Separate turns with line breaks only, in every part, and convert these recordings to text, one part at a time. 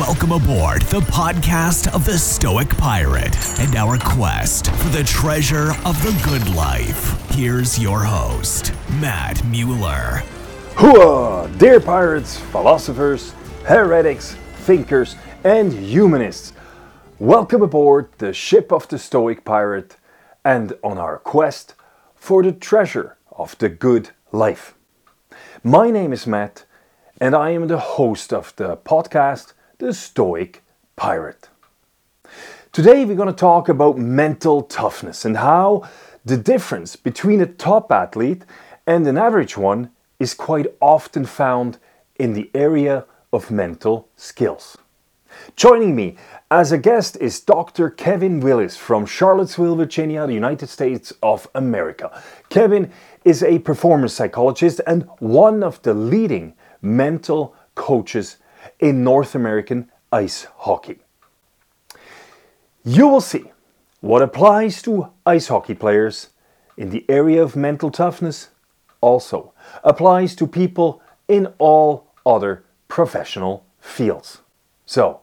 Welcome aboard the podcast of the Stoic Pirate and our quest for the treasure of the good life. Here's your host, Matt Mueller.
Hooah! Dear pirates, philosophers, heretics, thinkers, and humanists, welcome aboard the ship of the Stoic Pirate and on our quest for the treasure of the good life. My name is Matt, and I am the host of the podcast the Stoic Pirate. Today we're going to talk about mental toughness and how the difference between a top athlete and an average one is quite often found in the area of mental skills. Joining me as a guest is Dr. Kevin Willis from Charlottesville, Virginia, the United States of America. Kevin is a performance psychologist and one of the leading mental coaches in North American ice hockey. You will see what applies to ice hockey players in the area of mental toughness also applies to people in all other professional fields. So,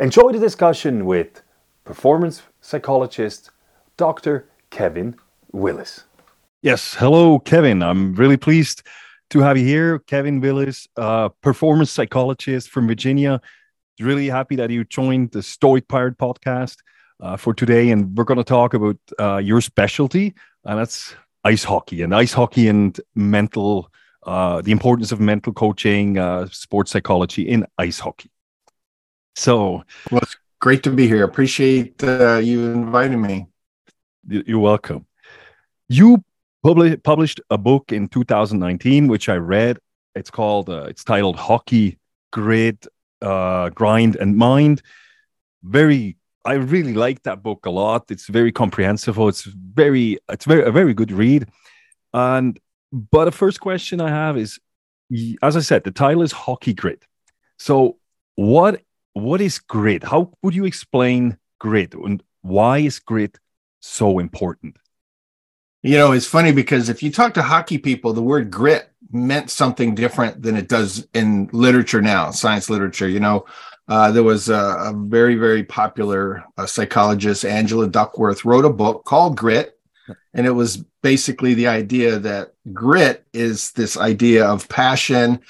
enjoy the discussion with performance psychologist Dr. Kevin Willis.
Yes, hello, Kevin. I'm really pleased to have you here, Kevin Willis, uh, performance psychologist from Virginia. Really happy that you joined the Stoic Pirate podcast uh, for today, and we're going to talk about uh, your specialty, and that's ice hockey and ice hockey and mental, uh, the importance of mental coaching, uh, sports psychology in ice hockey. So,
well, it's great to be here. Appreciate uh, you inviting me.
You're welcome. You publi- published a book in 2019, which I read. It's called, uh, it's titled Hockey, Grit, uh, Grind, and Mind. Very, I really like that book a lot. It's very comprehensive. It's very, it's very, a very good read. And, but the first question I have is, as I said, the title is Hockey Grit. So, what what is grit? How would you explain grit, and why is grit so important?
You know, it's funny because if you talk to hockey people, the word grit meant something different than it does in literature now, science literature. You know, uh, there was a, a, very, very popular uh, psychologist, Angela Duckworth, wrote a book called Grit. And it was basically the idea that grit is this idea of passion,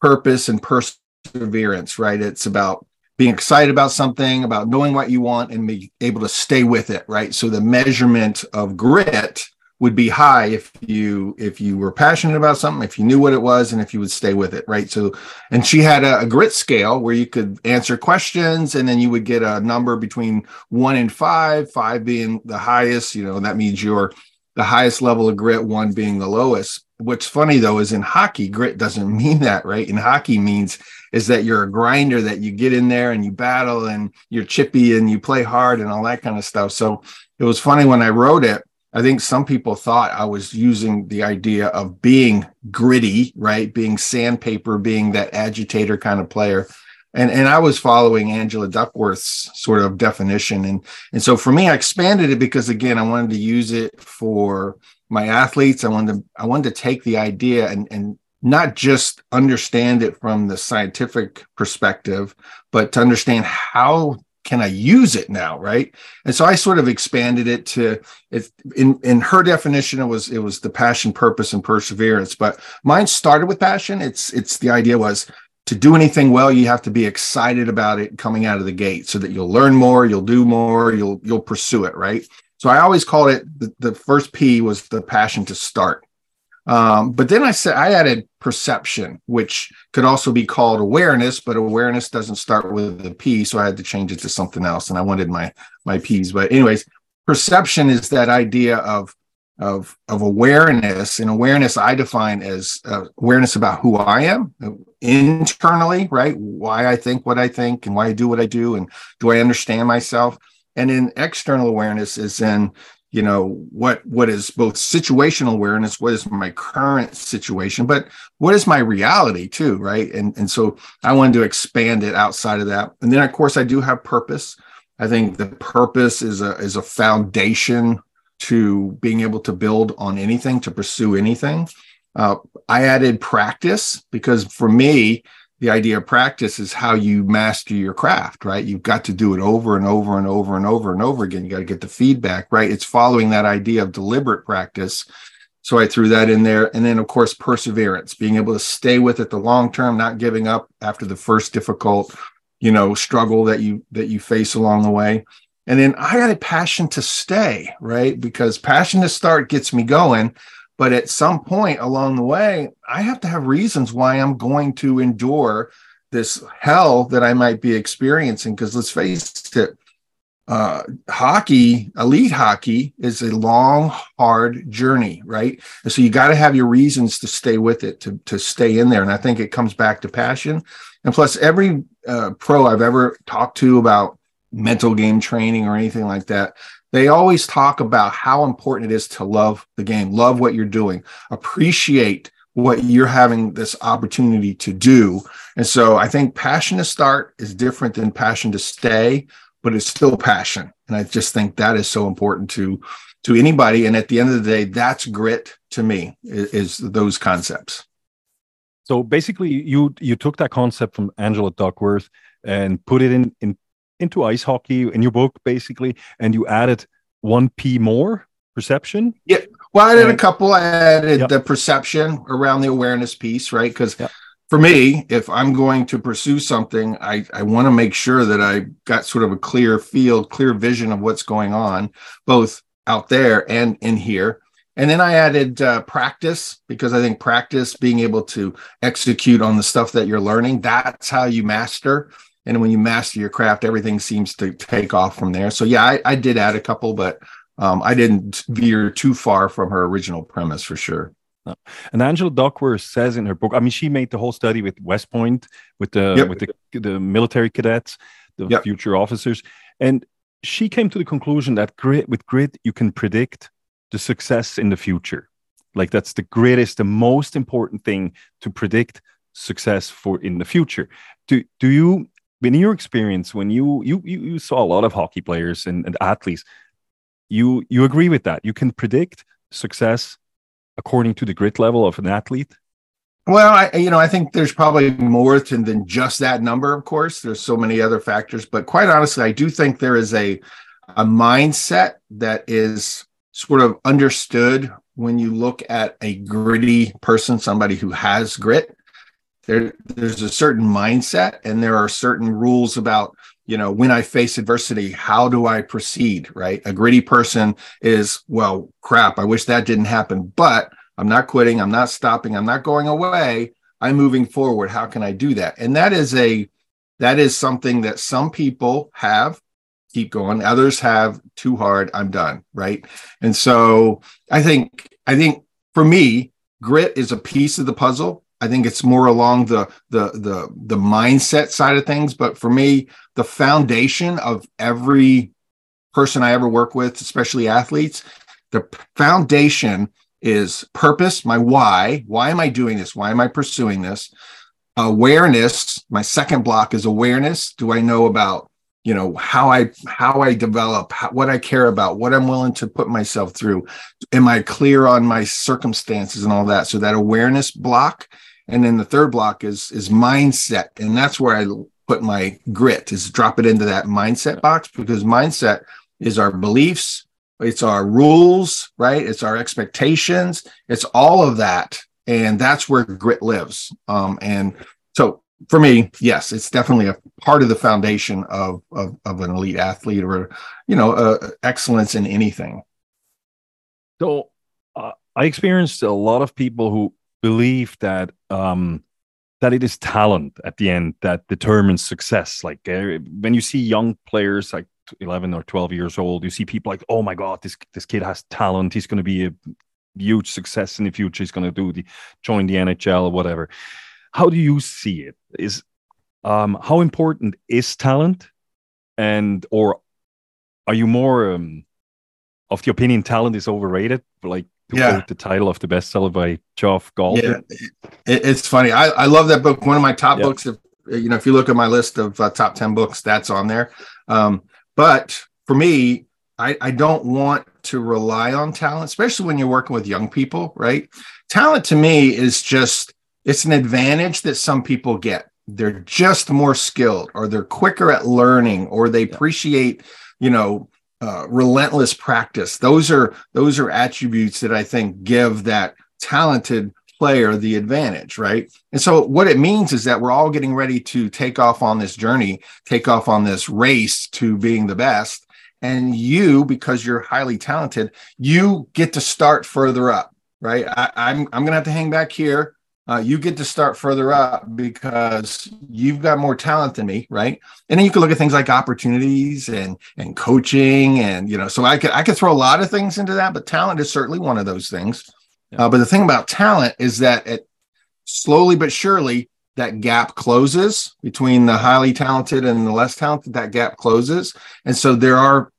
purpose, and perseverance, right? It's about being excited about something, about knowing what you want, and be able to stay with it, right? So the measurement of grit would be high if you if you were passionate about something if you knew what it was and if you would stay with it right? So and she had a, a, grit scale where you could answer questions and then you would get a number between one and five five being the highest you know that means you're the highest level of grit one being the lowest. What's funny though is in hockey grit doesn't mean that right? In hockey means is that you're a grinder that you get in there and you battle and you're chippy and you play hard and all that kind of stuff. So it was funny when i wrote it I think some people thought I was using the idea of being gritty, right? Being sandpaper, being that agitator kind of player. And, and I was following Angela Duckworth's sort of definition. And, and so for me, I expanded it because again, I wanted to use it for my athletes. I wanted to, I wanted to take the idea and, and not just understand it from the scientific perspective, but to understand how can I use it now, right? And so I sort of expanded it to it in in her definition it was it was the passion, purpose, and perseverance. But mine started with passion. It's it's the idea was to do anything well, you have to be excited about it coming out of the gate so that you'll learn more, you'll do more, you'll you'll pursue it, right? So I always called it the, the first P was the passion to start. Um, but then I said I added perception, which could also be called awareness, but awareness doesn't start with a P, so I had to change it to something else, and I wanted my my P's. But anyways, perception is that idea of of of awareness, and awareness I define as uh, awareness about who I am internally, right? Why I think what I think, and why I do what I do, and do I understand myself? And then external awareness is in you know what what is both situational awareness what is my current situation but what is my reality too right? And and so i wanted to expand it outside of that. And then of course i do have purpose. I think the purpose is a is a foundation to being able to build on anything to pursue anything. Uh, i added practice because for me the idea of practice is how you master your craft, right? You've got to do it over and over and over and over and over again. You got to get the feedback, right? It's following that idea of deliberate practice. So I threw that in there. And then, of course, perseverance, being able to stay with it the long term, not giving up after the first difficult, you know, struggle that you that you face along the way. And then I got a passion to stay, right? Because passion to start gets me going. But at some point along the way, I have to have reasons why I'm going to endure this hell that I might be experiencing. Because let's face it, uh, hockey, elite hockey, is a long, hard journey, right? And so you got to have your reasons to stay with it, to to stay in there. And I think it comes back to passion. And plus, every uh, pro I've ever talked to about mental game training or anything like that, they always talk about how important it is to love the game, love what you're doing, appreciate what you're having this opportunity to do. And so I think passion to start is different than passion to stay, but it's still passion. And I just think that is so important to to anybody. And at the end of the day, that's grit to me is, is those concepts.
So basically, you you took that concept from Angela Duckworth and put it in in into ice hockey in your book, basically, and you added one P more perception.
Yeah. Well, I did and, a couple. I added yep. the perception around the awareness piece, right? Because yep. for me, if I'm going to pursue something, I, I want to make sure that I got sort of a clear field, clear vision of what's going on, both out there and in here. And then I added uh, practice because I think practice, being able to execute on the stuff that you're learning, that's how you master and when you master your craft everything seems to take off from there so yeah i, I did add a couple but um, i didn't veer too far from her original premise for sure
and Angela Duckworth says in her book, I mean, she made the whole study with West Point, with the yep. with the, the military cadets, the yep. future officers, and she came to the conclusion that grit with grit you can predict the success in the future. Like that's the greatest, the most important thing to predict success for in the future. Do do you in your experience when you you you, saw a lot of hockey players and, and athletes you you agree with that? You can predict success according to the grit level of an athlete?
Well i you know i think there's probably more than, than just that number of course. There's so many other factors. But quite honestly i do think there is a a mindset that is sort of understood when you look at a gritty person somebody who has grit there there's a certain mindset and there are certain rules about you know when i face adversity how do i proceed right? A gritty person is well crap i wish that didn't happen but i'm not quitting i'm not stopping i'm not going away i'm moving forward. How can i do that? And that is a that is something that some people have keep going others have too hard i'm done right? And so i think i think for me grit is a piece of the puzzle I think it's more along the the the the mindset side of things. But for me, the foundation of every person I ever work with, especially athletes, the foundation is purpose, my why. Why am I doing this? Why am I pursuing this? Awareness. My second block is awareness. Do I know about you know how i how i develop how, what i care about what i'm willing to put myself through am i clear on my circumstances and all that so that awareness block and then the third block is is mindset. And that's where i put my grit is drop it into that mindset box because mindset is our beliefs it's our rules right? It's our expectations it's all of that. And that's where grit lives. Um, and so for me yes it's definitely a part of the foundation of of, of an elite athlete or you know uh, excellence in anything.
So uh, i experienced a lot of people who believe that um, that it is talent at the end that determines success. Like uh, when you see young players like 11 or 12 years old, you see people like, oh my God, this this kid has talent. He's going to be a huge success in the future. He's going to do the join the NHL or whatever. How do you see it? Is um, how important is talent, and or are you more um, of the opinion talent is overrated? Like to yeah. quote the title of the bestseller by Geoff Gold. Yeah,
it, it's funny. I, I love that book. One of my top yeah. books. If you know, if you look at my list of uh, top ten books, that's on there. Um, but for me, I, I don't want to rely on talent, especially when you're working with young people. Right? Talent to me is just it's an advantage that some people get they're just more skilled or they're quicker at learning or they yeah. appreciate you know uh, relentless practice. Those are those are attributes that i think give that talented player the advantage right? And so what it means is that we're all getting ready to take off on this journey take off on this race to being the best. And you because you're highly talented you get to start further up right? I, i'm i'm gonna have to hang back here uh, you get to start further up because you've got more talent than me, right? And then you can look at things like opportunities and and coaching, and you know, so I could I could throw a lot of things into that, but talent is certainly one of those things. Yeah. Uh, but the thing about talent is that it slowly but surely that gap closes between the highly talented and the less talented. That gap closes, and so there are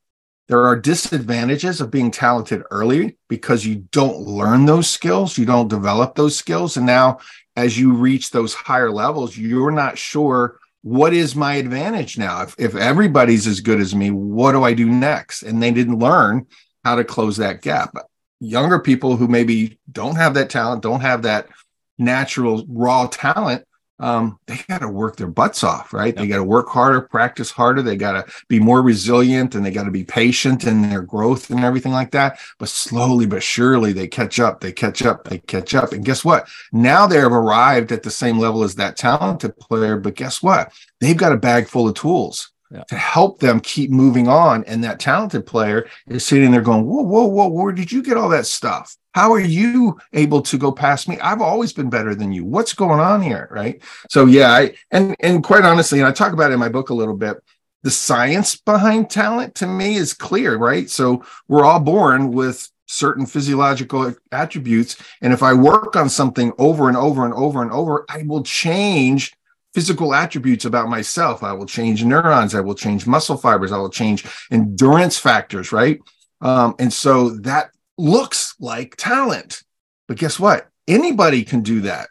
there are disadvantages of being talented early because you don't learn those skills, you don't develop those skills. And now, as you reach those higher levels, you're not sure what is my advantage now. If, if everybody's as good as me, what do I do next? And they didn't learn how to close that gap. Younger people who maybe don't have that talent, don't have that natural raw talent, um, they got to work their butts off, right? Yep. They got to work harder, practice harder. They got to be more resilient and they got to be patient in their growth and everything like that. But slowly but surely they catch up, they catch up, they catch up. And guess what? Now they have arrived at the same level as that talented player. But guess what? They've got a bag full of tools. To help them keep moving on. And that talented player is sitting there going, Whoa, whoa, whoa, where did you get all that stuff? How are you able to go past me? I've always been better than you. What's going on here? Right. So yeah, I and and quite honestly, and I talk about it in my book a little bit. The science behind talent to me is clear, right? So we're all born with certain physiological attributes. And if I work on something over and over and over and over, I will change physical attributes about myself. I will change neurons. I will change muscle fibers. I will change endurance factors, right? Um, and so that looks like talent. But guess what? Anybody can do that.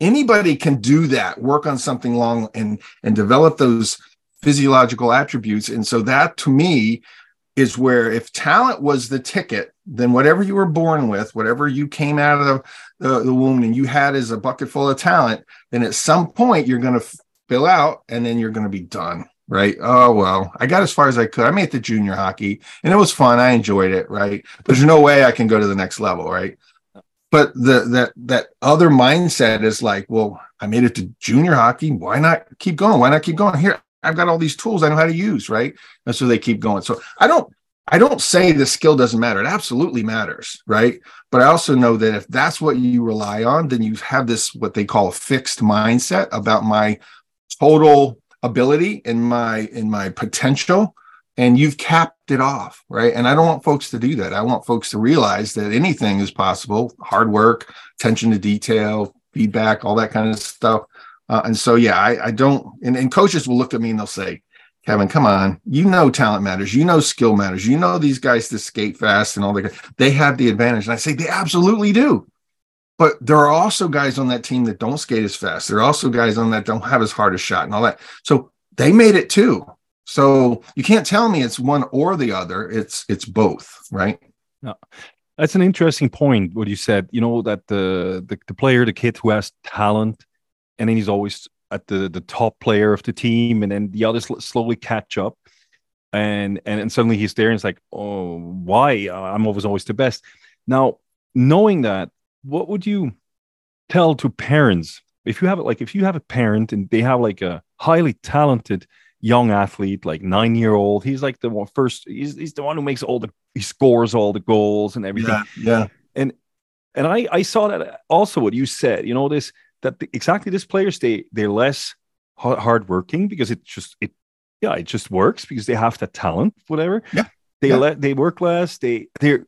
Anybody can do that, work on something long and and develop those physiological attributes. And so that to me is where if talent was the ticket, then whatever you were born with, whatever you came out of the, the and you had is a bucket full of talent, then at some point you're going to fill out and then you're going to be done right? Oh well, I got as far as I could. I made the junior hockey, and it was fun. I enjoyed it, right? But There's no way I can go to the next level, right? But the that that other mindset is like, well, I made it to junior hockey. Why not keep going? Why not keep going? Here, I've got all these tools I know how to use, right? And so they keep going. So I don't I don't say the skill doesn't matter. It absolutely matters, right? But I also know that if that's what you rely on, then you have this what they call a fixed mindset about my total ability and my in my potential and you've capped it off right and i don't want folks to do that i want folks to realize that anything is possible hard work attention to detail feedback all that kind of stuff uh, and so yeah i, I don't and, and coaches will look at me and they'll say kevin come on you know talent matters you know skill matters you know these guys to skate fast and all that they have the advantage and i say they absolutely do but there are also guys on that team that don't skate as fast. There are also guys on that don't have as hard a shot and all that. So they made it too. So you can't tell me it's one or the other. It's it's both, right?
No. That's an interesting point. What you said, you know, that the, the the player, the kid who has talent, and then he's always at the the top player of the team, and then the others slowly catch up, and and, and suddenly he's there, and it's like, oh, why? I'm always always the best. Now, knowing that, what would you tell to parents if you have it like if you have a parent and they have like a highly talented young athlete like nine year old he's like the one first he's, he's the one who makes all the he scores all the goals and everything
yeah, yeah.
and and i i saw that also what you said you know this that the, exactly this players they they're less hard working because it just it yeah it just works because they have that talent whatever
yeah
they
yeah.
let they work less they they're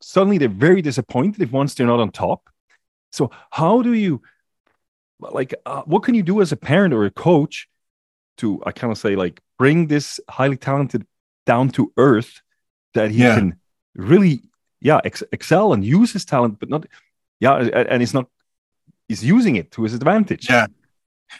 suddenly they're very disappointed if once they're not on top. So how do you like uh, what can you do as a parent or a coach to I kind of say like bring this highly talented down to earth that he yeah. can really yeah ex- excel and use his talent but not yeah and it's not he's using it to his advantage
yeah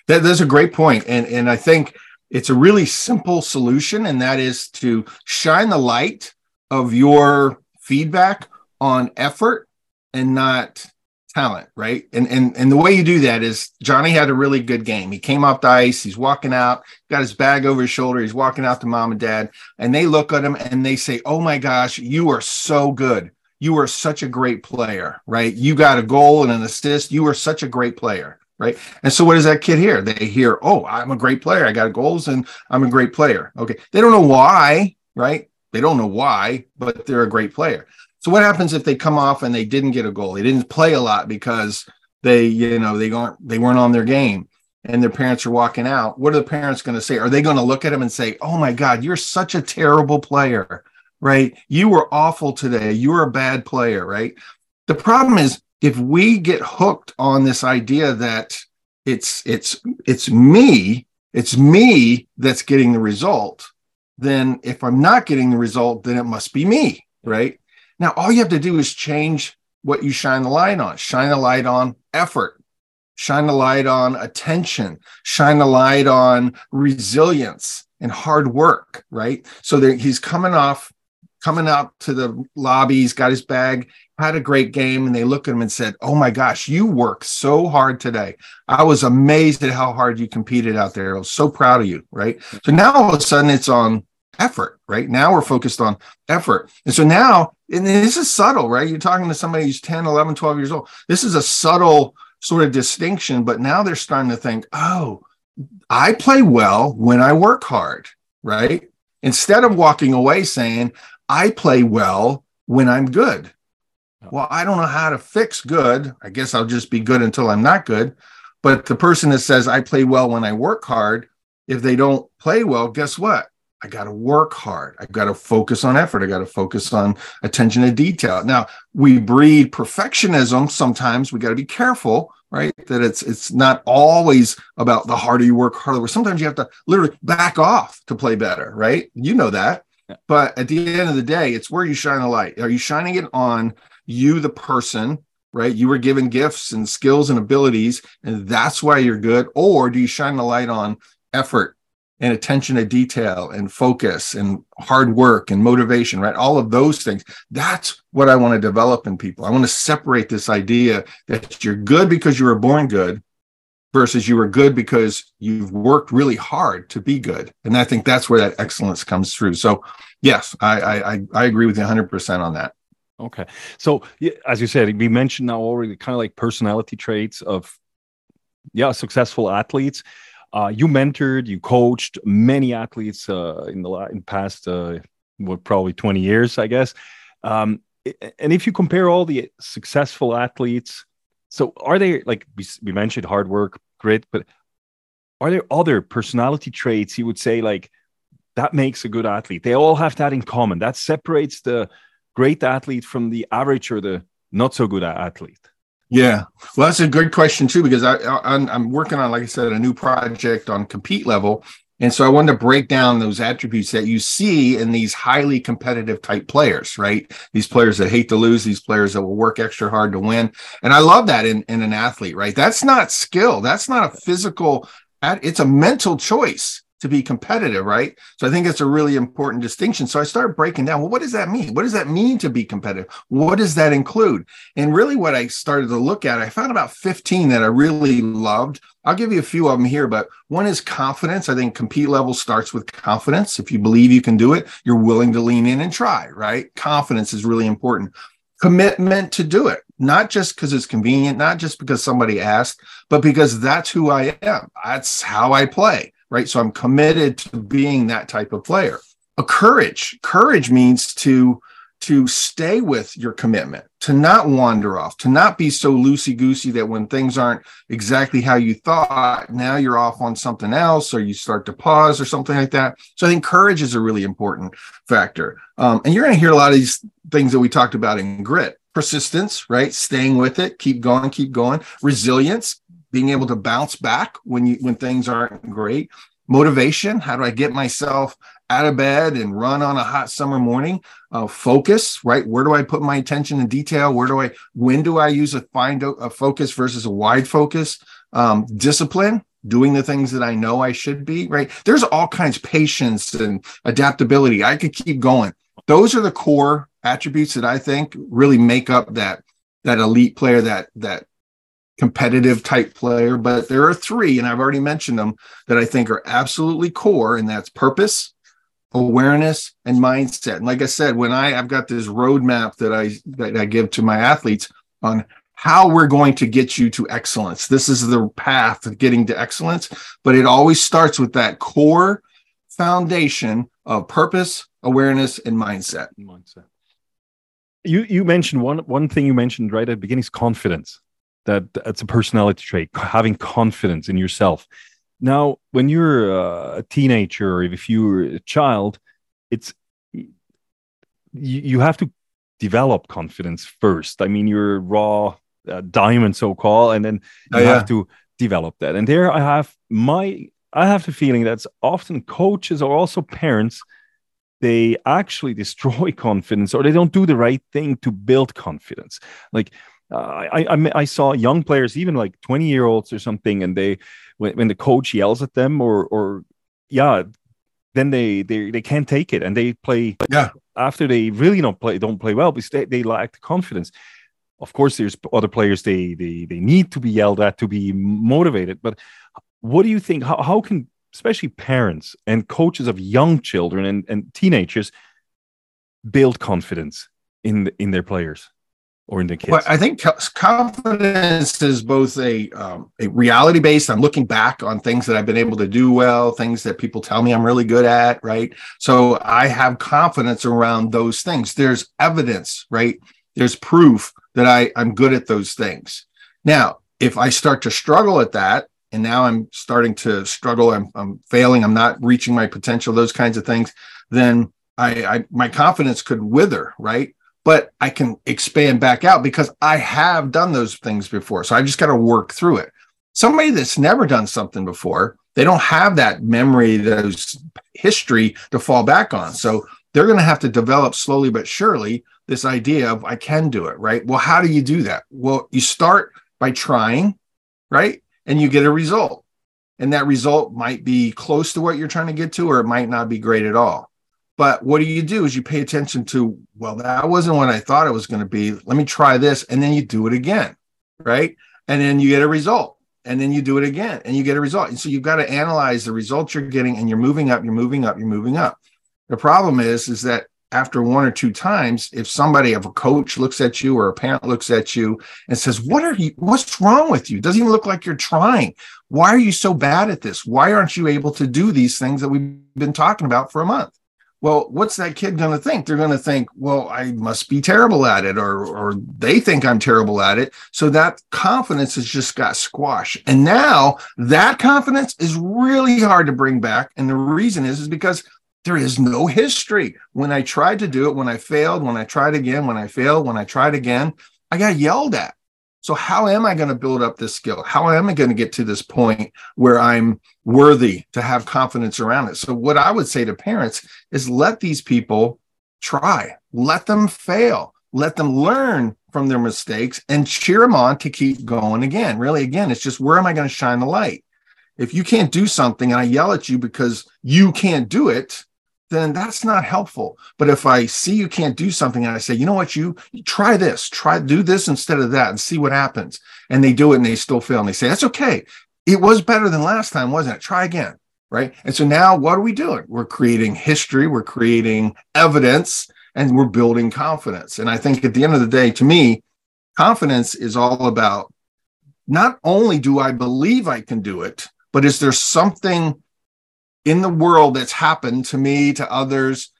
that, that's a great point and and i think it's a really simple solution and that is to shine the light of your feedback on effort and not talent, right? And and and the way you do that is Johnny had a really good game. He came off the ice, he's walking out, got his bag over his shoulder, he's walking out to mom and dad, and they look at him and they say, "Oh my gosh, you are so good. You are such a great player, right? You got a goal and an assist. You are such a great player." Right. And so what does that kid hear? They hear, Oh, I'm a great player. I got goals and I'm a great player. Okay. They don't know why, right? They don't know why, but they're a great player. So what happens if they come off and they didn't get a goal? They didn't play a lot because they, you know, they aren't they weren't on their game and their parents are walking out. What are the parents going to say? Are they going to look at them and say, "Oh my god, you're such a terrible player." Right? You were awful today. You were a bad player, right? The problem is if we get hooked on this idea that it's it's it's me, it's me that's getting the result, then if I'm not getting the result, then it must be me, right? Now, all you have to do is change what you shine the light on. Shine the light on effort, shine the light on attention, shine the light on resilience and hard work, right? So there, he's coming off, coming out to the lobby, he's got his bag, had a great game, and they look at him and said, Oh my gosh, you worked so hard today. I was amazed at how hard you competed out there. I was so proud of you, right? So now all of a sudden it's on effort, right? Now we're focused on effort. And so now, and this is subtle, right? You're talking to somebody who's 10, 11, 12 years old. This is a subtle sort of distinction, but now they're starting to think, oh, I play well when I work hard, right? Instead of walking away saying, I play well when I'm good. Well, I don't know how to fix good. I guess I'll just be good until I'm not good. But the person that says, I play well when I work hard, if they don't play well, guess what? I got to work hard. I got to focus on effort. I got to focus on attention to detail. Now, we breed perfectionism sometimes. We got to be careful, right? That it's it's not always about the harder you work, harder. Sometimes you have to literally back off to play better, right? You know that. But at the end of the day, it's where you shine the light. Are you shining it on you, the person, right? You were given gifts and skills and abilities, and that's why you're good. Or do you shine the light on effort, and attention to detail and focus and hard work and motivation, right? All of those things. That's what I want to develop in people. I want to separate this idea that you're good because you were born good versus you were good because you've worked really hard to be good. And I think that's where that excellence comes through. So, yes, I I, I agree with you 100% on that.
Okay. So, as you said, we mentioned now already kind of like personality traits of, yeah, successful athletes uh, you mentored, you coached many athletes uh, in the in past, uh, what probably twenty years, I guess. Um, and if you compare all the successful athletes, so are they like we, we mentioned hard work, grit, but are there other personality traits you would say like that makes a good athlete? They all have that in common. That separates the great athlete from the average or the not so good athlete.
Yeah, well, that's a good question too because I, I am working on, like I said, a new project on compete level, and so I wanted to break down those attributes that you see in these highly competitive type players, right? These players that hate to lose, these players that will work extra hard to win, and I love that in in an athlete, right? That's not skill, that's not a physical, it's a mental choice to be competitive, right? So I think it's a really important distinction. So I started breaking down, well, what does that mean? What does that mean to be competitive? What does that include? And really what I started to look at, I found about 15 that I really loved. I'll give you a few of them here, but one is confidence. I think compete level starts with confidence. If you believe you can do it, you're willing to lean in and try, right? Confidence is really important. Commitment to do it, not just because it's convenient, not just because somebody asked, but because that's who I am. That's how I play right? So I'm committed to being that type of player. A courage. Courage means to to stay with your commitment, to not wander off, to not be so loosey goosey that when things aren't exactly how you thought, now you're off on something else or you start to pause or something like that. So I think courage is a really important factor. Um, and you're going to hear a lot of these things that we talked about in grit persistence, right? Staying with it, keep going, keep going. Resilience, being able to bounce back when you when things aren't great. Motivation how do i get myself out of bed and run on a hot summer morning? Uh, focus right? Where do i put my attention in detail? Where do i when do i use a find a focus versus a wide focus? Um, discipline doing the things that i know i should be right? There's all kinds of patience and adaptability. I could keep going. Those are the core attributes that i think really make up that that elite player, that that competitive type player. But there are three, and I've already mentioned them that I think are absolutely core, and that's purpose, awareness, and mindset. And like I said, when I I've got this roadmap that I that I give to my athletes on how we're going to get you to excellence. This is the path of getting to excellence, but it always starts with that core foundation of purpose, awareness, and mindset. Mindset.
You you mentioned one one thing you mentioned right at the beginning is confidence. That that's a personality trait, having confidence in yourself. Now, when you're a teenager, or if you're a child, it's you, you have to develop confidence first. I mean, you're raw uh, diamond, so called, and then you oh, yeah. have to develop that. And there, I have my I have the feeling that's often coaches or also parents they actually destroy confidence or they don't do the right thing to build confidence. Like uh, I, I, I saw young players, even like 20 year olds or something, and they when, when the coach yells at them or or yeah, then they they they can't take it and they play
yeah
after they really don't play don't play well because they, they lack the confidence. Of course, there's other players they they they need to be yelled at to be motivated. But what do you think? How how can especially parents and coaches of young children and, and teenagers build confidence in in their players or in the kids?
Well, I think confidence is both a um, a reality based. I'm looking back on things that I've been able to do well, things that people tell me I'm really good at, right? So I have confidence around those things. There's evidence, right? There's proof that I I'm good at those things. Now, if I start to struggle at that, and now I'm starting to struggle, I'm I'm failing, I'm not reaching my potential, those kinds of things, then I, I my confidence could wither, right? But I can expand back out because I have done those things before. So I just got to work through it. Somebody that's never done something before, they don't have that memory, those history to fall back on. So they're going to have to develop slowly but surely this idea of I can do it, right? Well, how do you do that? Well, you start by trying, right? And you get a result. And that result might be close to what you're trying to get to, or it might not be great at all. But what do you do is you pay attention to, well, that wasn't what I thought it was going to be. Let me try this. And then you do it again. Right. And then you get a result. And then you do it again and you get a result. And so you've got to analyze the results you're getting and you're moving up, you're moving up, you're moving up. The problem is, is that after one or two times, if somebody, if a coach looks at you or a parent looks at you and says, What are you, what's wrong with you? Doesn't even look like you're trying. Why are you so bad at this? Why aren't you able to do these things that we've been talking about for a month? Well what's that kid going to think? They're going to think well i must be terrible at it or or they think i'm terrible at it. So that confidence has just got squashed. And now that confidence is really hard to bring back. And the reason is is because there is no history. When i tried to do it when i failed when i tried again when i failed when i tried again i got yelled at so, how am I going to build up this skill? How am I going to get to this point where I'm worthy to have confidence around it? So, what I would say to parents is let these people try, let them fail, let them learn from their mistakes and cheer them on to keep going again. Really, again, it's just where am I going to shine the light? If you can't do something and I yell at you because you can't do it, then that's not helpful. But if I see you can't do something and I say, you know what, you, you try this, try do this instead of that and see what happens. And they do it and they still fail. And they say, that's okay. It was better than last time, wasn't it? Try again. Right. And so now what are we doing? We're creating history, we're creating evidence, and we're building confidence. And I think at the end of the day, to me, confidence is all about not only do I believe I can do it, but is there something in the world that's happened to me, to others,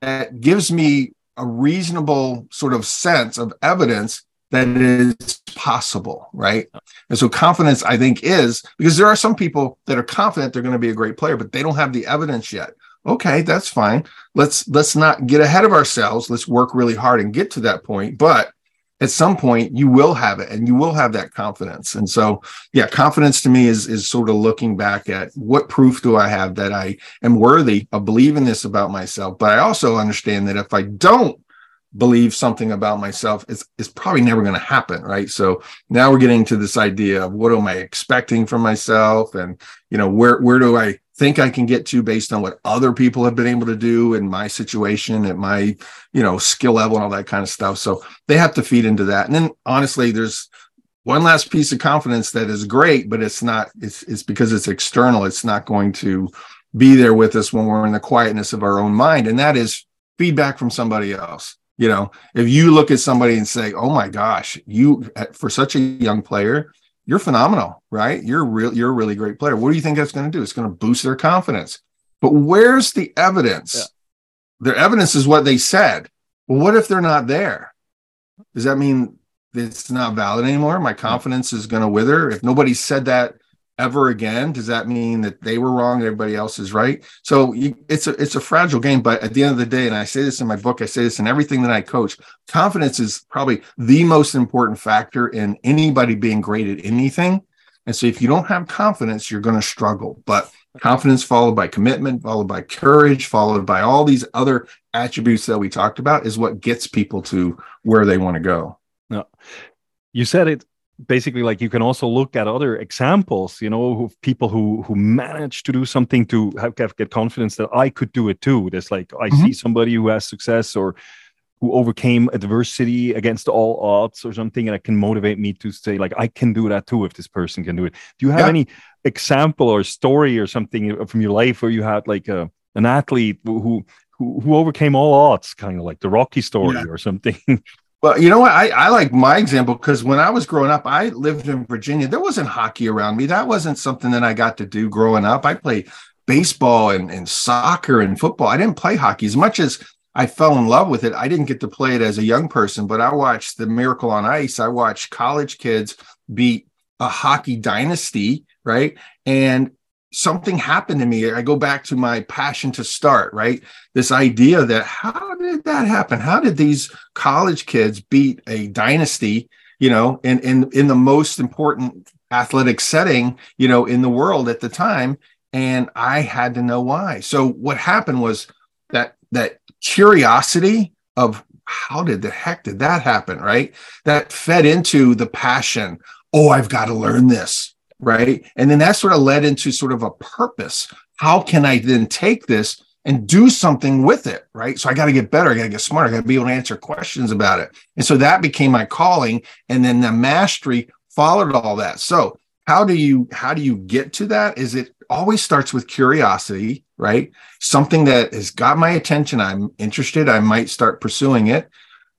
that gives me a reasonable sort of sense of evidence that it is possible, right? And so confidence, I think, is because there are some people that are confident they're going to be a great player, but they don't have the evidence yet. Okay, that's fine. Let's let's not get ahead of ourselves. Let's work really hard and get to that point. But at some point you will have it and you will have that confidence. And so yeah confidence to me is is sort of looking back at what proof do i have that i am worthy of believing this about myself? But i also understand that if i don't believe something about myself it's, it's probably never going to happen right? So now we're getting to this idea of what am i expecting from myself and you know where where do i think I can get to based on what other people have been able to do in my situation, at my, you know, skill level and all that kind of stuff. So they have to feed into that. And then honestly, there's one last piece of confidence that is great, but it's not, it's, it's because it's external. It's not going to be there with us when we're in the quietness of our own mind. And that is feedback from somebody else. You know, if you look at somebody and say, "Oh my gosh, you for such a young player, you're phenomenal, right? You're real. You're a really great player. What do you think that's going to do? It's going to boost their confidence. But where's the evidence? Yeah. Their evidence is what they said. Well, what if they're not there? Does that mean it's not valid anymore? My confidence is going to wither. If nobody said that ever again, does that mean that they were wrong and everybody else is right? So you, it's a it's a fragile game. But at the end of the day, and I say this in my book, I say this in everything that I coach. Confidence is probably the most important factor in anybody being great at anything. And so if you don't have confidence, you're going to struggle. But confidence followed by commitment, followed by courage, followed by all these other attributes that we talked about is what gets people to where they want to go.
No. You said it basically like you can also look at other examples you know of people who who manage to do something to have, have get confidence that i could do it too there's like i mm-hmm. see somebody who has success or who overcame adversity against all odds or something and it can motivate me to say like i can do that too if this person can do it do you have yeah. any example or story or something from your life where you had like a an athlete who who, who overcame all odds kind of like the rocky story yeah. or something
Well, you know what? I, I like my example because when I was growing up, I lived in Virginia. There wasn't hockey around me. That wasn't something that I got to do growing up. I played baseball and, and soccer and football. I didn't play hockey as much as I fell in love with it. I didn't get to play it as a young person, but I watched the Miracle on Ice. I watched college kids beat a hockey dynasty, right? And something happened to me. I go back to my passion to start, right? This idea that how did that happen? How did these college kids beat a dynasty, you know, in in in the most important athletic setting, you know, in the world at the time? And I had to know why. So what happened was that that curiosity of how did the heck did that happen, right? That fed into the passion. Oh, I've got to learn this right? And then that sort of led into sort of a purpose. How can I then take this and do something with it, right? So I got to get better. I got to get smarter. I got to be able to answer questions about it. And so that became my calling. And then the mastery followed all that. So how do you how do you get to that? Is it always starts with curiosity, right? Something that has got my attention. I'm interested. I might start pursuing it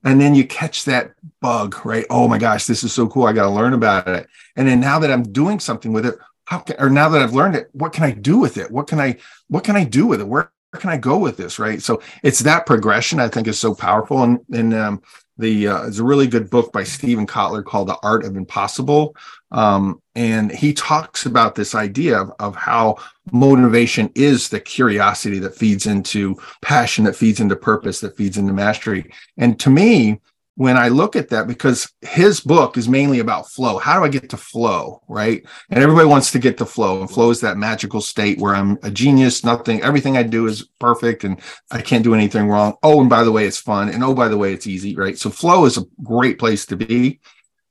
and then you catch that bug right? Oh my gosh this is so cool. I got to learn about it. And then now that i'm doing something with it how can, or now that i've learned it what can i do with it? What can i what can i do with it? Where, where can i go with this right? So it's that progression i think is so powerful. And and um, the uh, it's a really good book by Steven Kotler called The Art of Impossible. Um, and he talks about this idea of, of how motivation is the curiosity that feeds into passion, that feeds into purpose, that feeds into mastery. And to me, when I look at that, because his book is mainly about flow. How do I get to flow? Right. And everybody wants to get to flow. And flow is that magical state where I'm a genius. Nothing, everything I do is perfect and I can't do anything wrong. Oh, and by the way, it's fun. And oh, by the way, it's easy. Right. So flow is a great place to be.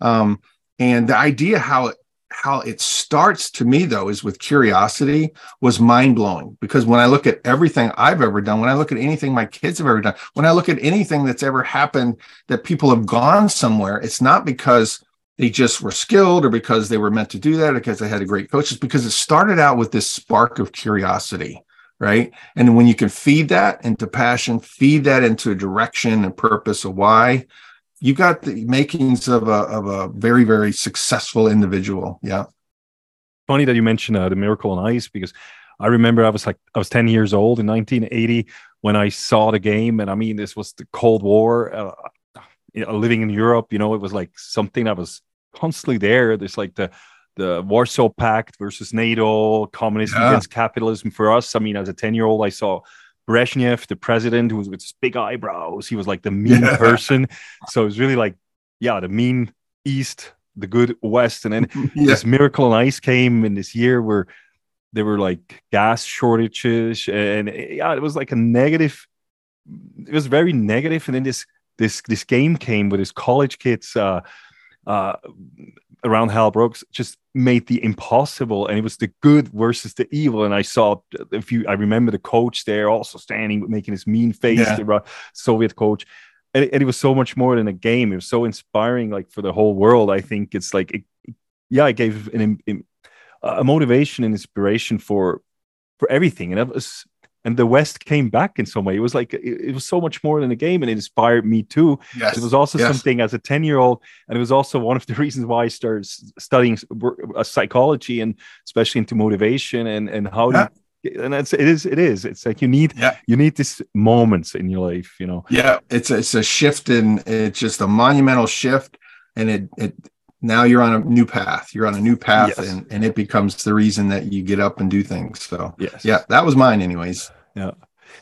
Um, and the idea how it how it starts to me though is with curiosity was mind blowing because when I look at everything I've ever done, when I look at anything my kids have ever done, when I look at anything that's ever happened that people have gone somewhere, it's not because they just were skilled or because they were meant to do that or because they had a great coach. It's because it started out with this spark of curiosity, right? And when you can feed that into passion, feed that into a direction and purpose of why, you got the makings of a of a very very successful individual. Yeah.
Funny that you mentioned uh, the Miracle on Ice because I remember I was like I was ten years old in 1980 when I saw the game, and I mean this was the Cold War. Uh, living in Europe, you know, it was like something that was constantly there. There's like the the Warsaw Pact versus NATO, communism yeah. against capitalism. For us, I mean, as a ten year old, I saw Brezhnev, the president, who was with his big eyebrows. He was like the mean yeah. person. So it was really like, yeah, the mean East, the good West. And then yeah. this miracle on ice came in this year where there were like gas shortages. And yeah, it was like a negative. It was very negative. And then this this this game came with his college kids uh, uh, around Herb Brooks just made the impossible, and it was the good versus the evil. And I saw if you, I remember the coach there also standing, making his mean face,
Yeah.
the Soviet coach. And it, and it was so much more than a game. It was so inspiring, like for the whole world. I think it's like, it, yeah, it gave an a motivation and inspiration for for everything. And it was, and the West came back in some way. It was like it, it was so much more than a game, and it inspired me too.
Yes.
It was also
yes.
something as a 10 year old, and it was also one of the reasons why I started studying uh, psychology and especially into motivation and, and how
Yeah.
and that's, it is, it is, it's like you need,
Yeah.
you need these moments in your life, you know?
Yeah, it's a, it's a shift in it's just a monumental shift, and it it now you're on a new path. You're on a new path,
Yes.
and and it becomes the reason that you get up and do things. So
Yes.
yeah, that was mine, anyways. Yeah.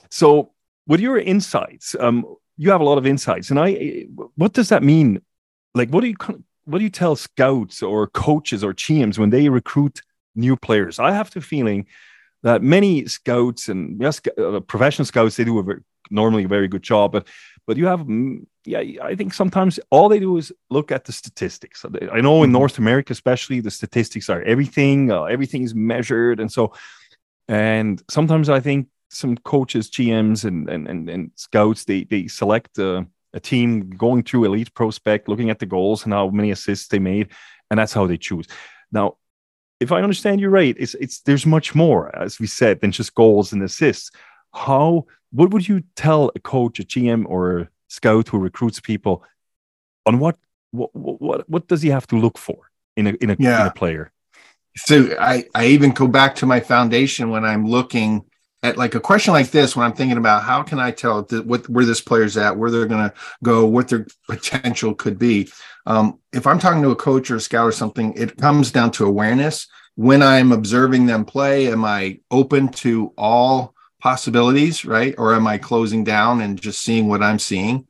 So with your insights, um, you have a lot of insights and I, what does that mean? Like, what do you, what do you tell scouts or coaches or teams when they recruit new players? I have the feeling that many scouts and yes, uh, professional scouts, they do a very, normally a very good job, but, but you have, mm, yeah, I think sometimes all they do is look at the statistics. I know in
Mhm.
North America, especially the statistics are everything, uh, everything is measured. And so, and sometimes I think some coaches, GMs, and and and, and scouts they they select a, a team going through elite prospect, looking at the goals and how many assists they made, and that's how they choose. Now, if I understand you right, it's it's there's much more, as we said, than just goals and assists. How what would you tell a coach, a GM, or a scout who recruits people on what what what what does he have to look for in a in a, in a player?
So I I even go back to my foundation when I'm looking at like a question like this when I'm thinking about how can I tell th- what where this player's at, where they're going to go, what their potential could be. Um, if I'm talking to a coach or a scout or something, it comes down to awareness. When I'm observing them play, am I open to all possibilities, right? Or am I closing down and just seeing what I'm seeing?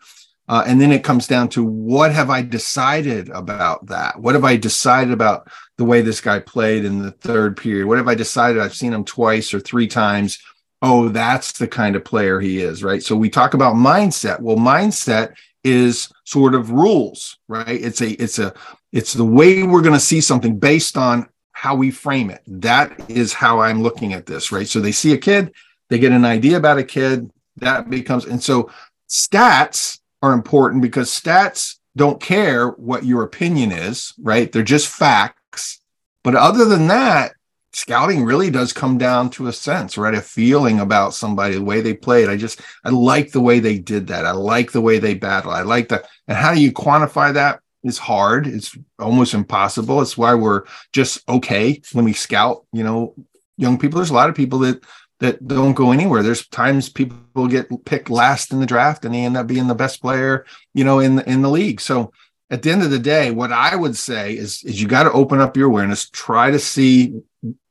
Uh, and then it comes down to what have I decided about that? What have I decided about the way this guy played in the third period? What have I decided? I've seen him twice or three times. Oh, that's the kind of player he is, right? So we talk about mindset. Well, mindset is sort of rules, right? It's a, it's a, it's the way we're going to see something based on how we frame it. That is how I'm looking at this, right? So they see a kid, they get an idea about a kid, that becomes, and so stats are important because stats don't care what your opinion is, right? They're just facts. But other than that, scouting really does come down to a sense, right? A feeling about somebody, the way they played. I just, I like the way they did that. I like the way they battle. I like that. And how do you quantify that? It's hard. It's almost impossible. It's why we're just okay when we scout, you know, young people. There's a lot of people that that don't go anywhere. There's times people get picked last in the draft and they end up being the best player, you know, in the, in the league. So at the end of the day, what I would say is is you got to open up your awareness, try to see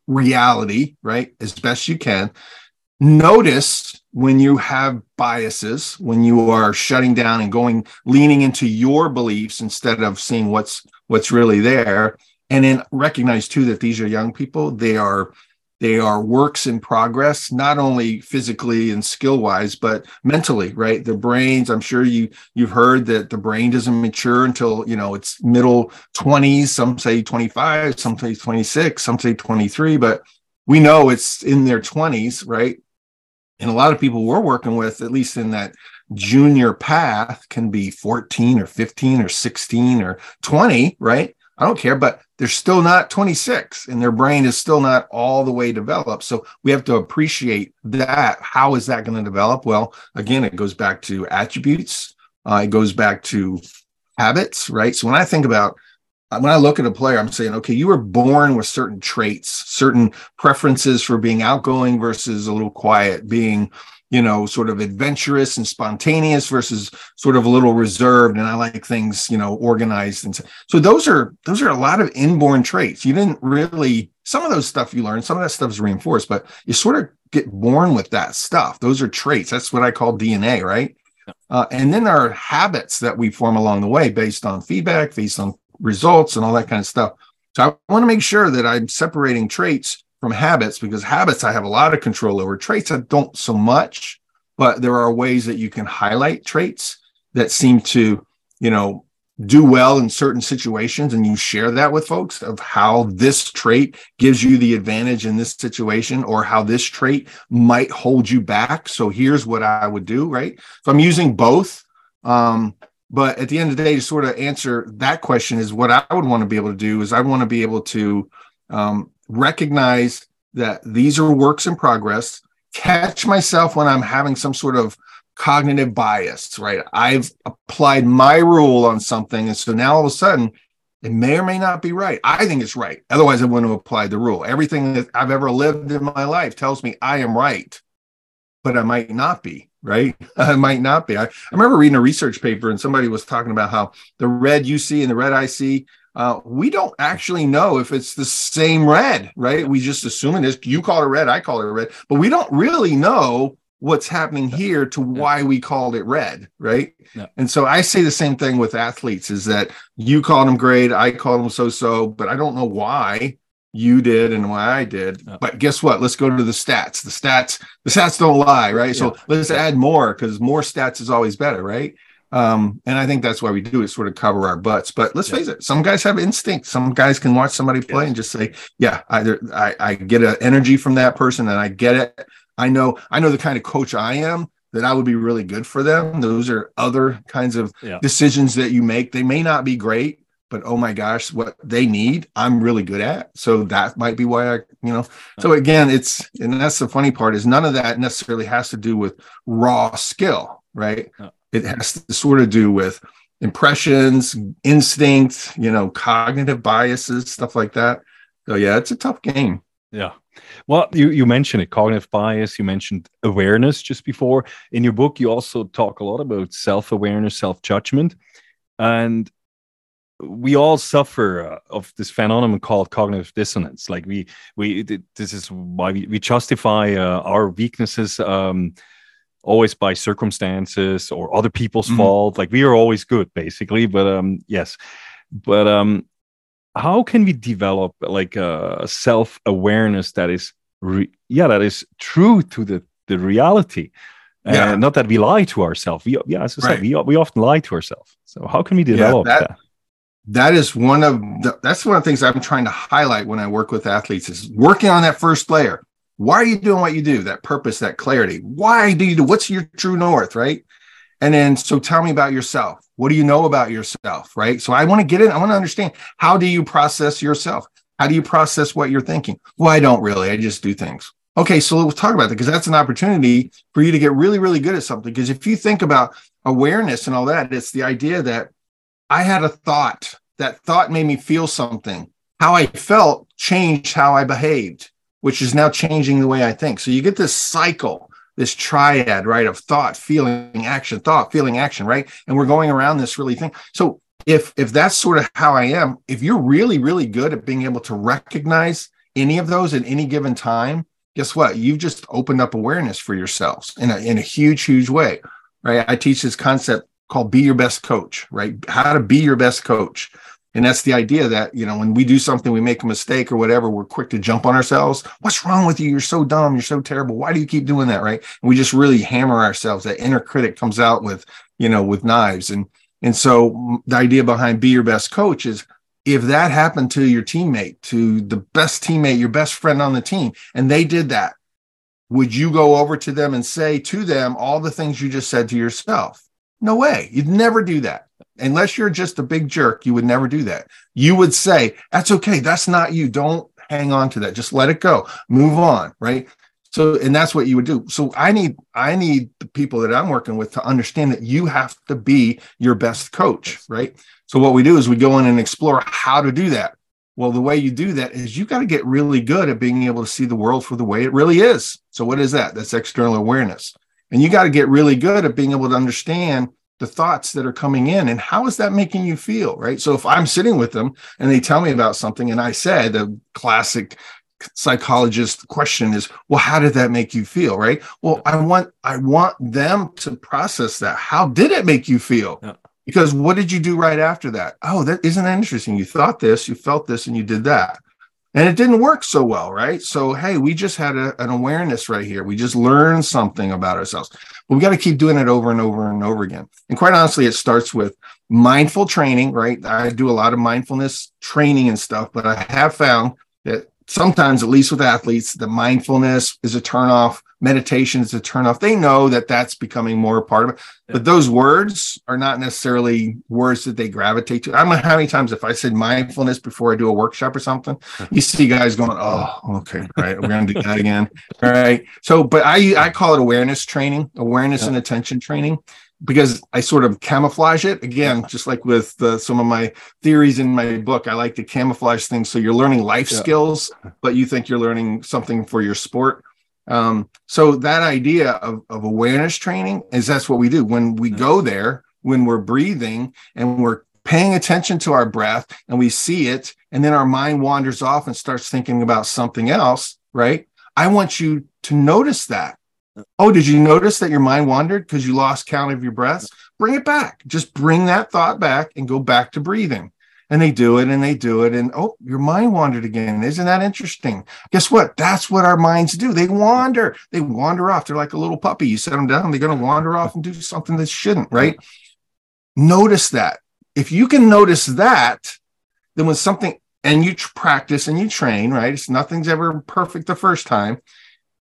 reality, right, as best you can. Notice when you have biases, when you are shutting down and going leaning into your beliefs instead of seeing what's what's really there. And then recognize too that these are young people. They are they are works in progress not only physically and skill wise but mentally right? Their brains i'm sure you you've heard that the brain doesn't mature until you know it's middle 20s some say 25 some say 26 some say 23 but we know it's in their 20s right? And a lot of people we're working with at least in that junior path can be 14 or 15 or 16 or 20 right? I don't care, but they're still not 26 and their brain is still not all the way developed. So we have to appreciate that. How is that going to develop? Well, again, it goes back to attributes, uh, it goes back to habits, right? So when I think about when I look at a player, I'm saying, okay, you were born with certain traits, certain preferences for being outgoing versus a little quiet, being you know, sort of adventurous and spontaneous versus sort of a little reserved. And I like things, you know, organized. And so, so those are, those are a lot of inborn traits. You didn't really, some of those stuff you learn, some of that stuff is reinforced, but you sort of get born with that stuff. Those are traits. That's what I call DNA, right? Uh, and then there are habits that we form along the way based on feedback, based on results and all that kind of stuff. So I want to make sure that I'm separating traits from habits because habits I have a lot of control over. Traits I don't so much, but there are ways that you can highlight traits that seem to, you know, do well in certain situations and you share that with folks of how this trait gives you the advantage in this situation or how this trait might hold you back so here's what i would do right so i'm using both um, but at the end of the day to sort of answer that question is what i would want to be able to do is i want to be able to um, recognize that these are works in progress catch myself when i'm having some sort of cognitive bias, right? I've applied my rule on something. And so now all of a sudden, it may or may not be right. I think it's right. Otherwise, I wouldn't have applied the rule. Everything that I've ever lived in my life tells me I am right, but I might not be, right? I might not be. I, I remember reading a research paper and somebody was talking about how the red you see and the red I see, uh, we don't actually know if it's the same red, right? We just assume it is. You call it red, I call it red, but we don't really know what's happening here to why we called it red right yeah. and so i say the same thing with athletes is that you called them great i called them so so but i don't know why you did and why i did yeah. but guess what let's go to the stats the stats the stats don't lie right so yeah. let's add more because more stats is always better right um, and I think that's why we do it, sort of cover our butts. But let's face it, some guys have instinct. Some guys can watch somebody play and just say, "Yeah, either I, I get an energy from that person, and I get it, I know I know the kind of coach I am that I would be really good for them. Those are other kinds of yeah. decisions that you make. They may not be great, but oh my gosh, what they need, I'm really good at. So that might be why I, you know. So again, it's and that's the funny part is none of that necessarily has to do with raw skill, right? It has to sort of do with impressions, instinct, you know, cognitive biases, stuff like that. So yeah, it's a tough game.
Yeah. Well, you, you mentioned it, cognitive bias. You mentioned awareness just before. In your book, you also talk a lot about self awareness, self judgment. And we all suffer uh, of this phenomenon called cognitive dissonance. Like we, we, this is why we, we justify uh, our weaknesses um, always by circumstances or other people's mm-hmm. fault. Like we are always good, basically. But um, yes, but um, how can we develop like a self-awareness that is re- yeah that is true to the the reality yeah. Uh, not that we lie to ourselves we, yeah as i right. said we, we often lie to ourselves so how can we develop yeah, that, that?
that is one of the, that's one of the things i'm trying to highlight when i work with athletes is working on that first layer why are you doing what you do that purpose that clarity why do you do what's your true north right and then, so tell me about yourself. What do you know about yourself? Right. So I want to get in. I want to understand how do you process yourself? How do you process what you're thinking? Well, I don't really. I just do things. Okay. So let's talk about that because that's an opportunity for you to get really, really good at something. Because if you think about awareness and all that, it's the idea that I had a thought. That thought made me feel something. How I felt changed how I behaved, which is now changing the way I think. So you get this cycle this triad, right, of thought, feeling, action, thought, feeling, action, right? And we're going around this really thing. So if if that's sort of how I am, if you're really, really good at being able to recognize any of those at any given time, guess what? You've just opened up awareness for yourselves in a in a huge, huge way. Right. I teach this concept called be your best coach, right? How to be your best coach. And that's the idea that, you know, when we do something, we make a mistake or whatever, we're quick to jump on ourselves. What's wrong with you? You're so dumb. You're so terrible. Why do you keep doing that? Right. And we just really hammer ourselves. That inner critic comes out with, you know, with knives. And, and so the idea behind be your best coach is if that happened to your teammate, to the best teammate, your best friend on the team, and they did that, would you go over to them and say to them all the things you just said to yourself? No way. You'd never do that unless you're just a big jerk, you would never do that. You would say, that's okay. That's not you. Don't hang on to that. Just let it go. Move on. Right. So, and that's what you would do. So I need, I need the people that I'm working with to understand that you have to be your best coach. Right. So what we do is we go in and explore how to do that. Well, the way you do that is you got to get really good at being able to see the world for the way it really is. So what is that? That's external awareness. And you got to get really good at being able to understand the thoughts that are coming in and how is that making you feel right? So if i'm sitting with them and they tell me about something and i said the classic psychologist question is well how did that make you feel? Right? Well i want i want them to process that. How did it make you feel? Yeah. because what did you do right after that? Oh that isn't that interesting? You thought this you felt this and you did that and it didn't work so well right so hey we just had a, an awareness right here we just learned something about ourselves but we got to keep doing it over and over and over again. And quite honestly, it starts with mindful training, right? I do a lot of mindfulness training and stuff, but I have found that sometimes, at least with athletes, the mindfulness is a turnoff, meditation is a turnoff. They know that that's becoming more a part of it, but those words are not necessarily words that they gravitate to. I don't know how many times if I said mindfulness before I do a workshop or something, you see guys going, "Oh, okay, right, we're going to do that again." All right. So, but I I call it awareness training, awareness yeah. and attention training because I sort of camouflage it again, just like with the, some of my theories in my book. I like to camouflage things so you're learning life yeah. skills, but you think you're learning something for your sport. Um, so that idea of, of awareness training is that's what we do when we go there, when we're breathing and we're paying attention to our breath and we see it, and then our mind wanders off and starts thinking about something else, right? I want you to notice that Oh, did you notice that your mind wandered because you lost count of your breaths? Bring it back. Just bring that thought back and go back to breathing. And they do it and they do it. And oh, your mind wandered again. Isn't that interesting? Guess what? That's what our minds do. They wander. They wander off. They're like a little puppy. You set them down, they're going to wander off and do something that shouldn't, right? Notice that. If you can notice that, then when something and you practice and you train, right? It's nothing's ever perfect the first time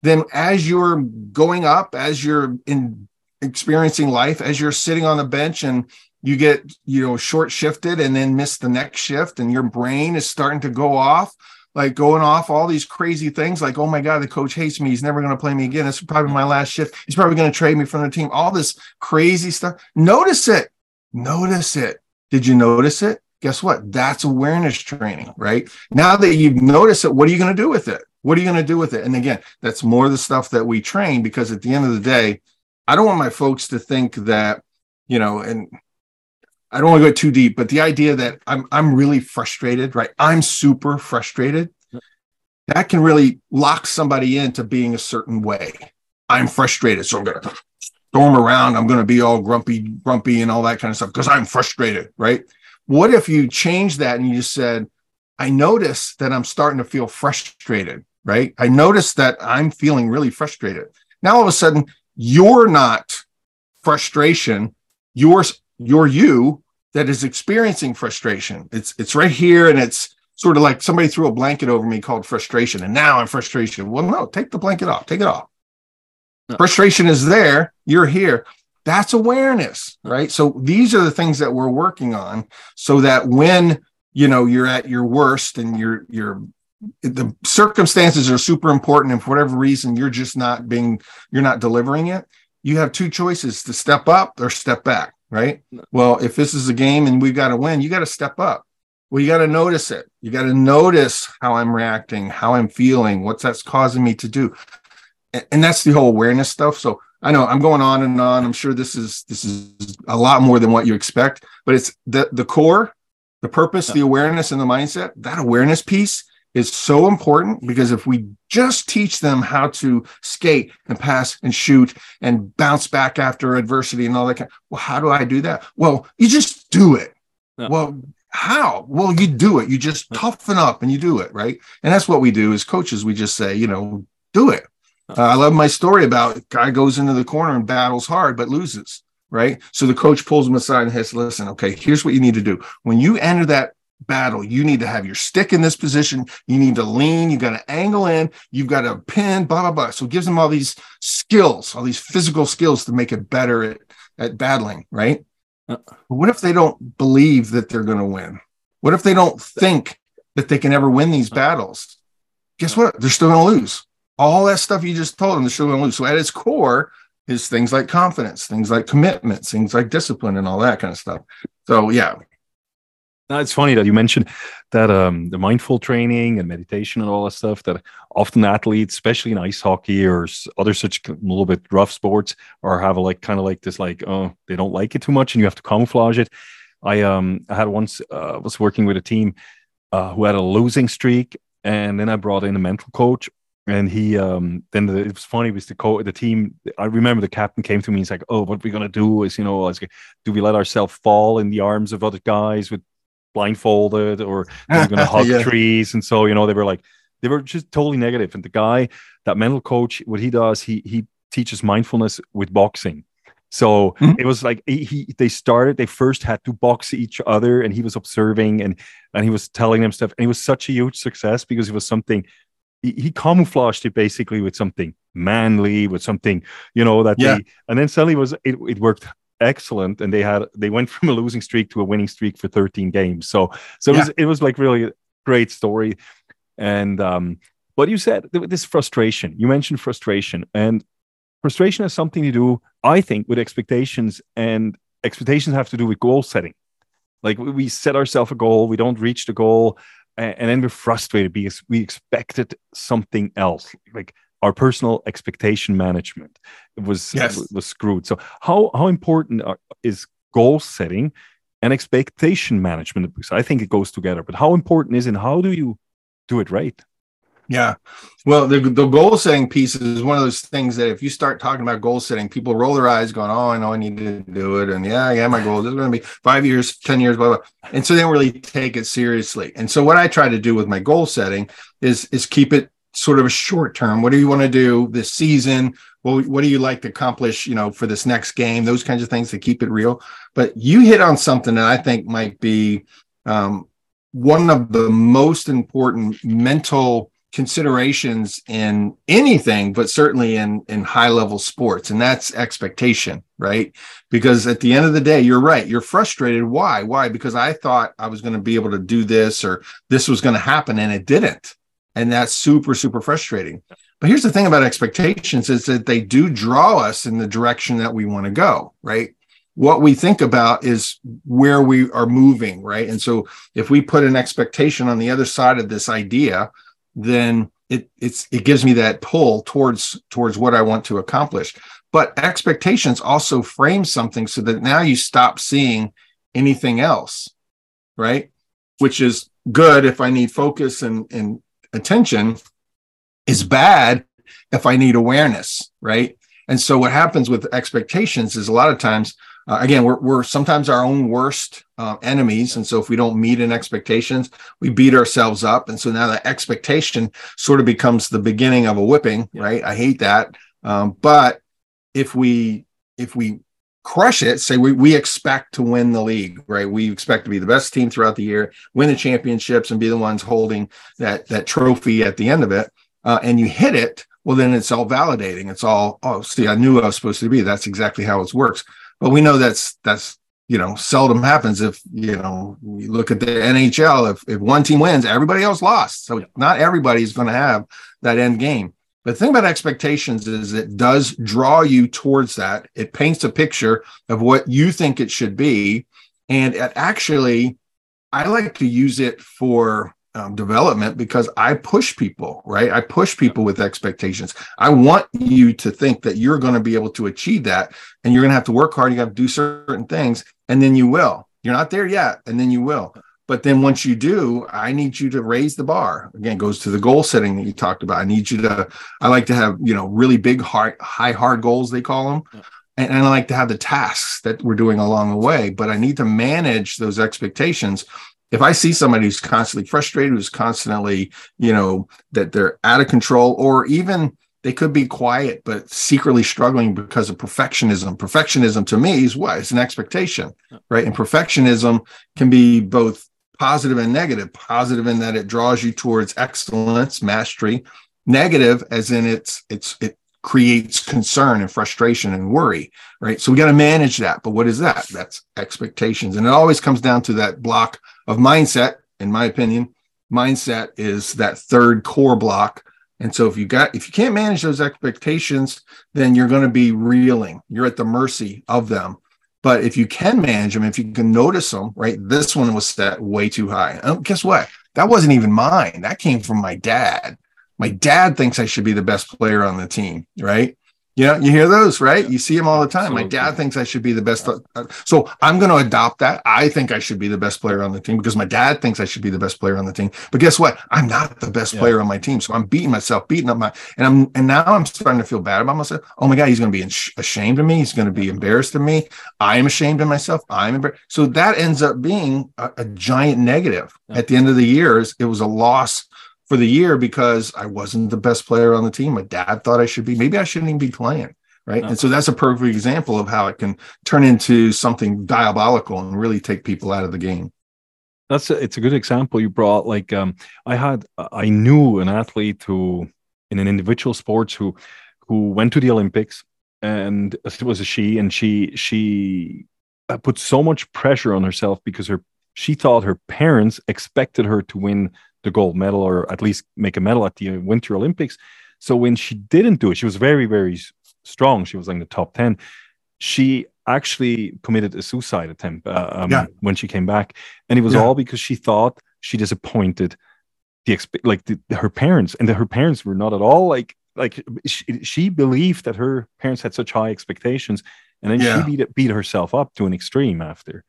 then as you're going up, as you're in experiencing life, as you're sitting on the bench and you get, you know, short shifted and then miss the next shift and your brain is starting to go off, like going off all these crazy things like, oh my God, the coach hates me. He's never going to play me again. This is probably my last shift. He's probably going to trade me from the team. All this crazy stuff. Notice it. Notice it. Did you notice it? Guess what? That's awareness training, right? Now that you've noticed it, what are you going to do with it? What are you going to do with it? And again, that's more the stuff that we train because at the end of the day, I don't want my folks to think that, you know, and I don't want to go too deep, but the idea that I'm I'm really frustrated, right? I'm super frustrated. That can really lock somebody into being a certain way. I'm frustrated, so I'm going to storm around. I'm going to be all grumpy, grumpy, and all that kind of stuff because I'm frustrated, right? What if you change that and you just said, I notice that I'm starting to feel frustrated right? I notice that I'm feeling really frustrated. Now all of a sudden, you're not frustration, you're you're you that is experiencing frustration. It's it's right here and it's sort of like somebody threw a blanket over me called frustration and now I'm frustration. Well, no, take the blanket off. Take it off. No. Frustration is there, you're here. That's awareness, right? So these are the things that we're working on so that when you know you're at your worst and you're you're the circumstances are super important and for whatever reason you're just not being you're not delivering it you have two choices to step up or step back right? Well if this is a game and we've got to win you got to step up. Well you got to notice it. You got to notice how i'm reacting how i'm feeling what's that's causing me to do. And that's the whole awareness stuff. So i know i'm going on and on. I'm sure this is this is a lot more than what you expect but it's the the core the purpose the awareness and the mindset that awareness piece is so important because if we just teach them how to skate and pass and shoot and bounce back after adversity and all that kind, well, how do I do that? Well, you just do it. Yeah. Well, how? Well, you do it. You just toughen up and you do it, right? And that's what we do as coaches. We just say, you know, do it. Uh, I love my story about guy goes into the corner and battles hard but loses, right? So the coach pulls him aside and says, "Listen, okay, here's what you need to do. When you enter that battle. You need to have your stick in this position. You need to lean. You got to angle in. You've got to pin, blah, blah, blah. So it gives them all these skills, all these physical skills to make it better at, at battling, right? Uh, but what if they don't believe that they're going to win? What if they don't think that they can ever win these battles? Guess what? They're still going to lose. All that stuff you just told them, they're still going to lose. So at its core is things like confidence, things like commitments, things like discipline, and all that kind of stuff. So yeah,
now, it's funny that you mentioned that um, the mindful training and meditation and all that stuff that often athletes, especially in ice hockey or other such a little bit rough sports, or have a like kind of like this like oh they don't like it too much and you have to camouflage it. I um I had once uh, was working with a team uh, who had a losing streak, and then I brought in a mental coach, and he um then the, it was funny was the co the team i remember the captain came to me he's like oh what we're gonna do is you know do we let ourselves fall in the arms of other guys with blindfolded or they were going to hug yeah. trees. And so, you know, they were like, they were just totally And the guy, that mental coach, what he does, he he teaches mindfulness with boxing. So
Mhm.
it was like he, he they started. They first had to box each other, and he was observing and and he was telling them stuff. And it was such a huge success because it was something he, he camouflaged it basically with something manly, with something you know that
Yeah.
they. And then suddenly was it it worked excellent, and they had they went from a losing streak to a winning streak for 13 games. So so it
Yeah.
was it was like really a great story. And um, but you said this frustration. You mentioned frustration, and frustration has something to do, I think, with expectations, and expectations have to do with goal setting. Like we- set ourselves a goal, we don't reach the goal, and, then we're frustrated because we expected something else. Like our personal expectation management was uh,
Yes.
was screwed. So how how important are, is goal setting and expectation management? Because I think it goes together. But how important is it? And how do you do it right?
Yeah. Well, the, the goal setting piece is one of those things that if you start talking about goal setting, people roll their eyes going, Oh, I know I need to do it. And yeah, yeah, my goal is going to be five years, 10 years, blah, blah. And so they don't really take it seriously. And so what I try to do with my goal setting is, is keep it sort of a short term. What do you want to do this season? Well, what do you like to accomplish, you know, for this next game? Those kinds of things to keep it real. But you hit on something that I think might be um, one of the most important mental considerations in anything but certainly in in high level sports and that's expectation right because at the end of the day you're right you're frustrated why why because i thought i was going to be able to do this or this was going to happen and it didn't and that's super super frustrating but here's the thing about expectations is that they do draw us in the direction that we want to go right what we think about is where we are moving right and so if we put an expectation on the other side of this idea then it it's it gives me that pull towards towards what I want to accomplish. But expectations also frame something so that now you stop seeing anything else, right? Which is good if I need focus and, and attention, is bad if I need awareness, right? And so what happens with expectations is a lot of times, uh, again, we're, we're sometimes our own worst uh, enemies. And so if we don't meet in expectations, we beat ourselves up. And so now the expectation sort of becomes the beginning of a whipping, right? I hate that. Um, but if we, if we crush it, say we, we expect to win the league, right? We expect to be the best team throughout the year, win the championships and be the ones holding that, that trophy at the end of it. Uh, and you hit it, well, then it's all validating. It's all, oh, see, I knew I was supposed to be. That's exactly how it works. But we know that's, that's, you know, seldom happens if, you know, we look at the NHL. If, if one team wins, everybody else lost. So not everybody is going to have that end game. But the thing about expectations is it does draw you towards that. It paints a picture of what you think it should be. And it actually, I like to use it for um, development because I push people, right? I push people with expectations. I want you to think that you're going to be able to achieve that and you're going to have to work hard. You have to do certain things and then you will. You're not there yet and then you will. But then once you do, I need you to raise the bar. Again, it goes to the goal setting that you talked about. I need you to, I like to have, you know, really big, hard, high, hard goals, they call them.
Yeah.
And, and I like to have the tasks that we're doing along the way, but I need to manage those expectations if I see somebody who's constantly frustrated, who's constantly, you know, that they're out of control, or even they could be quiet but secretly struggling because of perfectionism. Perfectionism to me is what? It's an expectation, right? And perfectionism can be both positive and negative. Positive in that it draws you towards excellence, mastery. Negative as in it's it's it creates concern and frustration and worry, right? So we got to manage that. But what is that? That's expectations. And it always comes down to that block of mindset, in my opinion. Mindset is that third core block. And so if you got if you can't manage those expectations, then you're going to be reeling. You're at the mercy of them. But if you can manage them, if you can notice them, right? This one was set way too high. Guess what? That wasn't even mine. That came from my dad. My dad thinks I should be the best player on the team, right? You know, you hear those, right? You see them all the time. My dad thinks I should be the best. uh, So I'm going to adopt that. I think I should be the best player on the team because my dad thinks I should be the best player on the team. But guess what? I'm not the best
Yeah.
player on my team. So I'm beating myself, beating up my, and I'm, and now I'm starting to feel bad about myself. Oh my God, he's going to be ashamed of me. He's going to be embarrassed of me. I'm ashamed of myself. I'm embarrassed. So that ends up being a, a giant negative.
Yeah.
At the end of the years, it was a loss for the year because I wasn't the best player on the team. My dad thought I should be. Maybe I shouldn't even be playing right and so that's a perfect example of how it can turn into something diabolical and really take people out of the game
that's a, it's a good example you brought like um i had i knew an athlete who in an individual sports who who went to the olympics and it was a she and she she uh, put so much pressure on herself because her she thought her parents expected her to win the gold medal or at least make a medal at the winter olympics so when she didn't do it she was very very strong she was like in the top 10 she actually committed a suicide attempt uh, um, yeah. when she came back, and it was yeah. all because she thought she disappointed the exp- like the, her parents, and that her parents were not at all like like she, she, believed that her parents had such high expectations, and then yeah. she beat beat herself up to an extreme after.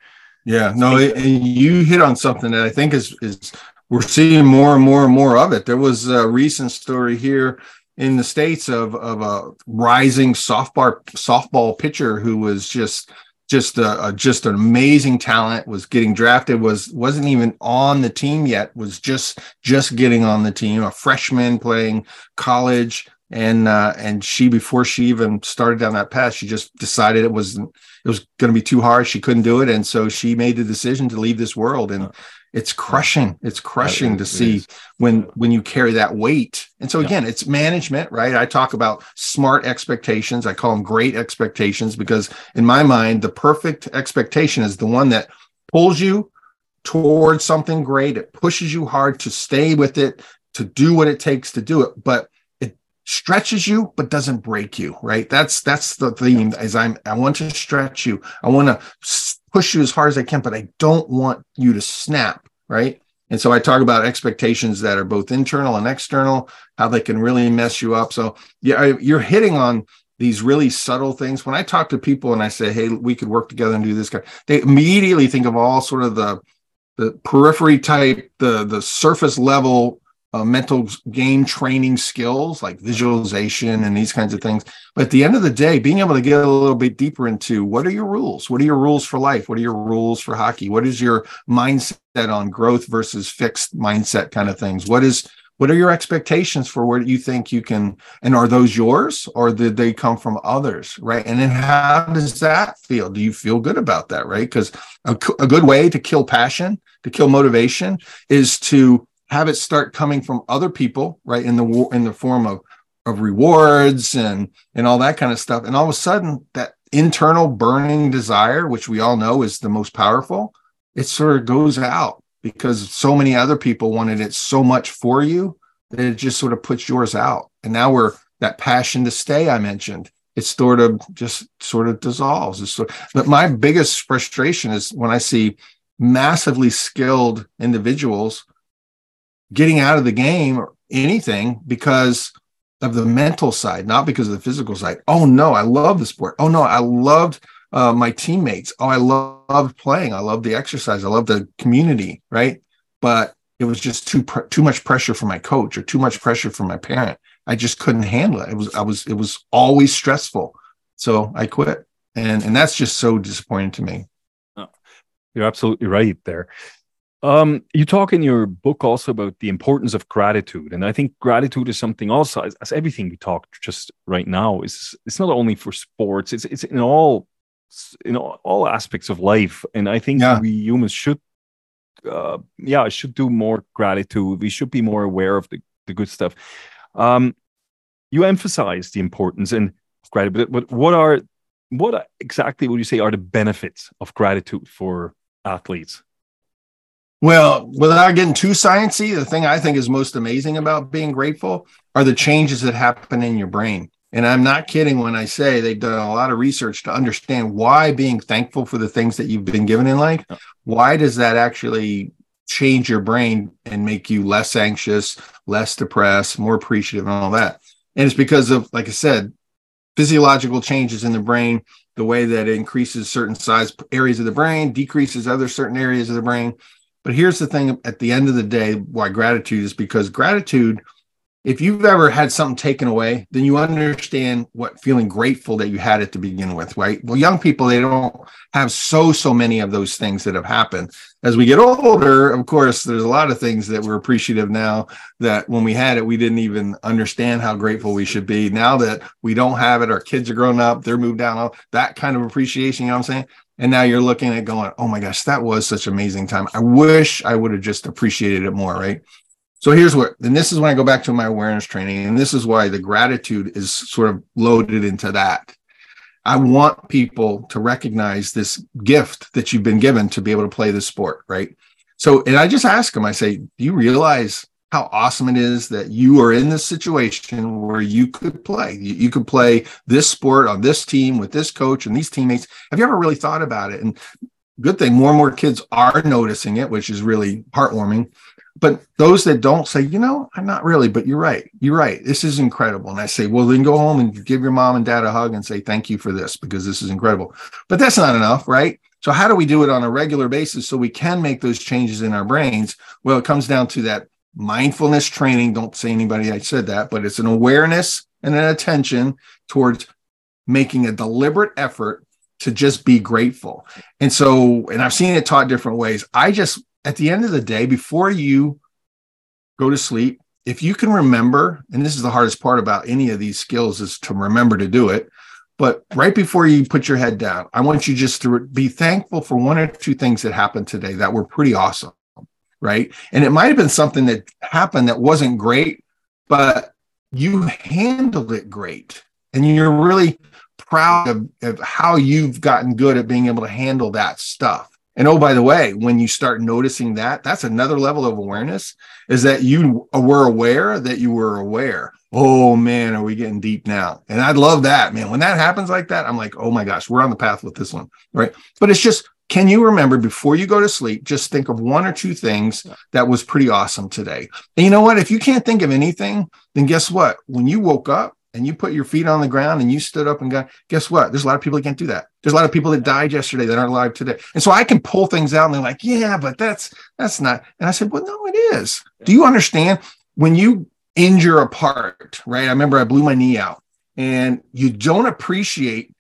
Yeah, no, it, you hit on something that I think is is we're seeing more and more and more of it. There was a recent story here in the states of of a rising softball softball pitcher who was just just a, a, just an amazing talent was getting drafted was wasn't even on the team yet was just just getting on the team a freshman playing college. And uh, and she before she even started down that path she just decided it was it was going to be too hard. She couldn't do it. And so she made the decision to leave this world. And it's crushing. It's crushing to see when when you carry that weight. And so again it's management right? I talk about smart expectations. I call them great expectations because in my mind the perfect expectation is the one that pulls you towards something great. It pushes you hard to stay with it to do what it takes to do it but it stretches you but doesn't break you right? That's that's the theme as i'm i want to stretch you. I want to push you as hard as I can, but I don't want you to snap, right? And so I talk about expectations that are both internal and external, how they can really mess you up. So yeah, you're hitting on these really subtle things. When I talk to people and I say, "Hey, we could work together and do this," guy, they immediately think of all sort of the the periphery type, the the surface level uh, mental game training skills like visualization and these kinds of things. But at the end of the day, being able to get a little bit deeper into what are your rules? What are your rules for life? What are your rules for hockey? What is your mindset on growth versus fixed mindset kind of things? What is what are your expectations for where you think you can and are those yours or did they come from others right and then how does that feel do you feel good about that right because a, a good way to kill passion to kill motivation is to have it start coming from other people, right? In the in the form of of rewards and and all that kind of stuff. And all of a sudden, that internal burning desire, which we all know is the most powerful, it sort of goes out because so many other people wanted it so much for you that it just sort of puts yours out. And now we're that passion to stay I mentioned. It sort of just sort of dissolves. It's sort of, but my biggest frustration is when I see massively skilled individuals getting out of the game or anything because of the mental side, not because of the physical side. Oh no, I love the sport. Oh no, I loved uh, my teammates. Oh, I loved playing. I loved the exercise. I loved the community. Right, but it was just too too much pressure for my coach or too much pressure for my parent. I just couldn't handle it. It was I was it was always stressful. So I quit, and and that's just so disappointing to me.
Oh, you're absolutely right there. Um, you talk in your book also about the importance of gratitude, and I think gratitude is something also as, as everything we talked just right now is it's not only for sports; it's it's in all in all, all aspects of life, and I think yeah. we humans should, uh, yeah, should do more gratitude. We should be more aware of the the good stuff. Um, you emphasize the importance and gratitude, but what are what exactly would you say are the benefits of gratitude for athletes?
Well, without getting too sciencey, the thing I think is most amazing about being grateful are the changes that happen in your brain. And I'm not kidding when I say they've done a lot of research to understand why being thankful for the things that you've been given in life, why does that actually change your brain and make you less anxious, less depressed, more appreciative, and all that. And it's because of, like I said, physiological changes in the brain, the way that it increases certain size areas of the brain, decreases other certain areas of the brain. But here's the thing at the end of the day, why gratitude is because gratitude if you've ever had something taken away, then you understand what feeling grateful that you had it to begin with, right? Well, young people, they don't have so, so many of those things that have happened. As we get older, of course, there's a lot of things that we're appreciative now that when we had it, we didn't even understand how grateful we should be. Now that we don't have it, our kids are grown up, they're moved down, that kind of appreciation, you know what I'm saying? And now you're looking at going, oh my gosh, that was such amazing time. I wish I would have just appreciated it more, right? So here's what, and this is when I go back to my awareness training, and this is why the gratitude is sort of loaded into that. I want people to recognize this gift that you've been given to be able to play this sport, right? So, and I just ask them, I say, do you realize how awesome it is that you are in this situation where you could play? You, you could play this sport on this team with this coach and these teammates. Have you ever really thought about it? And good thing more and more kids are noticing it, which is really heartwarming but those that don't say, you know, I'm not really, but you're right. You're right. This is incredible. And I say, well, then go home and give your mom and dad a hug and say, thank you for this because this is incredible. But that's not enough, right? So, how do we do it on a regular basis so we can make those changes in our brains? Well, it comes down to that mindfulness training. Don't say anybody I said that, but it's an awareness and an attention towards making a deliberate effort to just be grateful. And so, and I've seen it taught different ways. I just at the end of the day, before you go to sleep, if you can remember, and this is the hardest part about any of these skills is to remember to do it. But right before you put your head down, I want you just to be thankful for one or two things that happened today that were pretty awesome. Right. And it might have been something that happened that wasn't great, but you handled it great. And you're really proud of, of how you've gotten good at being able to handle that stuff. And oh, by the way, when you start noticing that, that's another level of awareness is that you were aware that you were aware. Oh man, are we getting deep now? And I love that, man. When that happens like that, I'm like, oh my gosh, we're on the path with this one. Right. But it's just, can you remember before you go to sleep, just think of one or two things that was pretty awesome today? And you know what? If you can't think of anything, then guess what? When you woke up, and you put your feet on the ground and you stood up and got, guess what? There's a lot of people that can't do that. There's a lot of people that died yesterday that aren't alive today. And so I can pull things out and they're like, yeah, but that's, that's not. And I said, well, no, it is. Do you understand when you injure a part, right? I remember I blew my knee out and you don't appreciate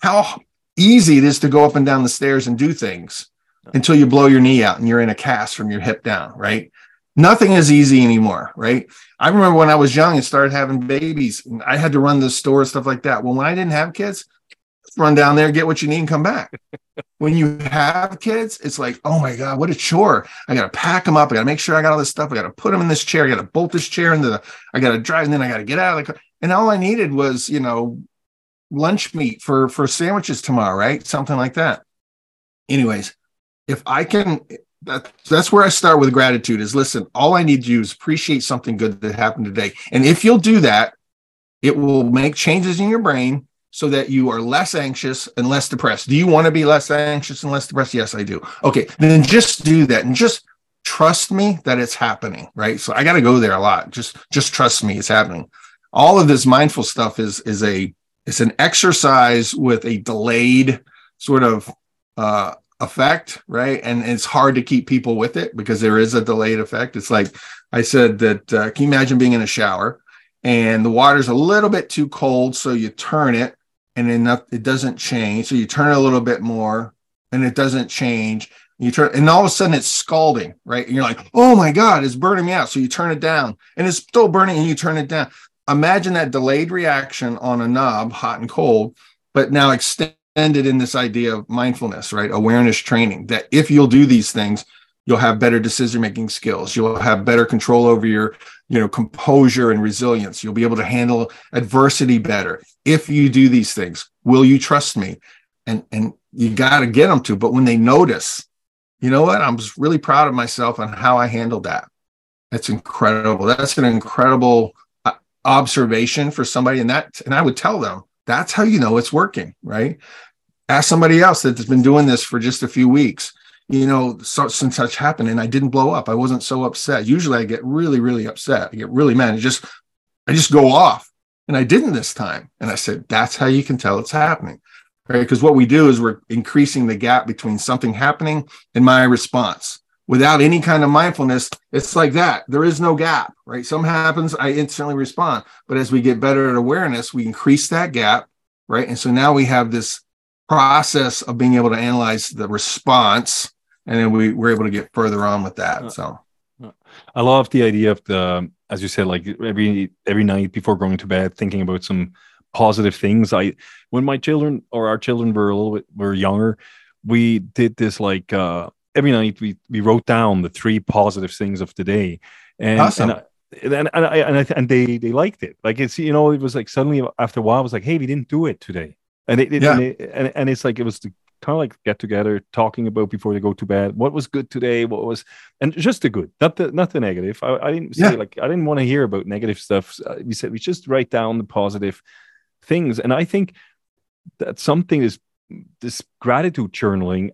how easy it is to go up and down the stairs and do things until you blow your knee out and you're in a cast from your hip down, right? nothing is easy anymore, right? I remember when I was young and started having babies, I had to run the store and stuff like that. Well, when I didn't have kids, run down there, get what you need, and come back. when you have kids, it's like, oh my God, what a chore. I got to pack them up. I got to make sure I got all this stuff. I got to put them in this chair. I got to bolt this chair into the, I got to drive, and then I got to get out of the car. And all I needed was, you know, lunch meat for for sandwiches tomorrow, right? Something like that. Anyways, if I can that, that's where I start with gratitude is listen, all I need to do is appreciate something good that happened today. And if you'll do that, it will make changes in your brain so that you are less anxious and less depressed. Do you want to be less anxious and less depressed? Yes, I do. Okay, then just do that and just trust me that it's happening, right? So I got to go there a lot. Just just trust me it's happening. All of this mindful stuff is is a it's an exercise with a delayed sort of uh effect, right? And it's hard to keep people with it because there is a delayed effect. It's like I said that uh, can you imagine being in a shower and the water's a little bit too cold, so you turn it and enough it doesn't change. So you turn it a little bit more and it doesn't change. You turn and all of a sudden it's scalding, right? And you're like, oh my God, it's burning me out. So you turn it down and it's still burning and you turn it down. Imagine that delayed reaction on a knob, hot and cold, but now extended in this idea of mindfulness, right? Awareness training that if you'll do these things, you'll have better decision making skills. You'll have better control over your, you know, composure and resilience. You'll be able to handle adversity better. If you do these things, will you trust me? And, and you got to get them to, but when they notice, you know what? I'm just really proud of myself on how I handled that. That's incredible. That's an incredible observation for somebody. And that, and I would tell them, that's how you know it's working, right? Ask somebody else that's been doing this for just a few weeks. You know, such and such happened, and I didn't blow up. I wasn't so upset. Usually, I get really, really upset. I get really mad. I just, I just go off, and I didn't this time. And I said, that's how you can tell it's happening, right? Because what we do is we're increasing the gap between something happening and my response. Without any kind of mindfulness, it's like that. There is no gap, right? Something happens, I instantly respond. But as we get better at awareness, we increase that gap, right? And so now we have this process of being able to analyze the response, and then we, we're able to get further on with that. Uh, so
uh, I love the idea of the, as you said, like every every night before going to bed, thinking about some positive things. I when my children or our children were a little bit were younger, we did this like uh every night we we wrote down the three positive things of the day, and
awesome.
and, I, and, and I, and, I, and they they liked it. Like it's you know it was like suddenly after a while it was like hey we didn't do it today, and it,
yeah.
and, it, and, and it's like it was the kind of like get together talking about before they go to bed what was good today what was and just the good not the not the negative i, I didn't say yeah. like i didn't want to hear about negative stuff uh, we said we just write down the positive things and i think that something is this gratitude journaling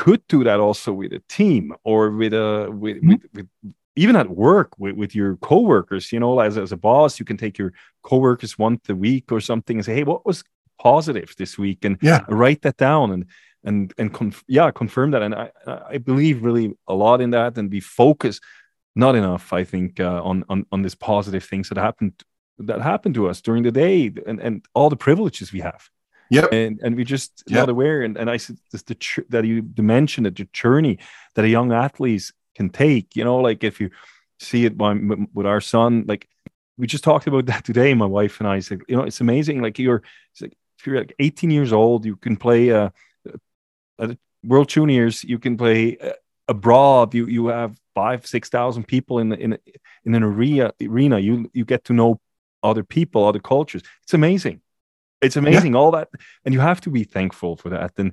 could do that also with a team or with a with, mm-hmm. with, with even at work with, with your coworkers you know as, as a boss you can take your coworkers once a week or something and say hey what was positive this week? and
yeah.
write that down and and and conf- yeah confirm that. And i i believe really a lot in that and be focused not enough i think uh, on on on this positive things that happened that happened to us during the day and and all the privileges we have
yeah
and and we just
yep.
not aware. And, and i said this the tr- that you mentioned that the journey that a young athlete can take you know like if you see it by, with our son like we just talked about that today my wife and i. Said you know it's amazing like you're like if you're like 18 years old you can play uh, at world juniors you can play uh, abroad you you have five six thousand people in in in an arena arena you you get to know other people other cultures. It's amazing it's amazing, yeah. all that, and you have to be thankful for that. And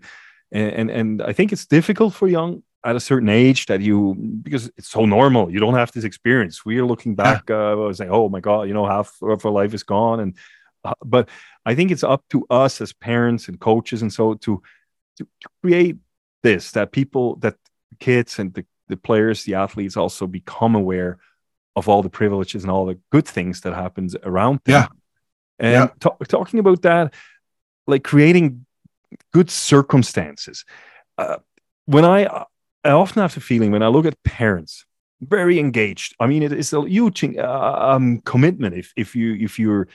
and and I think it's difficult for young at a certain age that you because it's so normal. You don't have this experience. We are looking back. Yeah. Uh, I was like, oh my god, you know, half of our life is gone. And uh, but I think it's up to us as parents and coaches and so to to, to create this that people that kids and the, the players, the athletes also become aware of all the privileges and all the good things that happens around them.
Yeah.
And yeah. t- talking about that, like creating good circumstances. Uh, when I, I often have the feeling when I look at parents, very engaged. I mean, it is a huge uh, um, commitment if if you if you're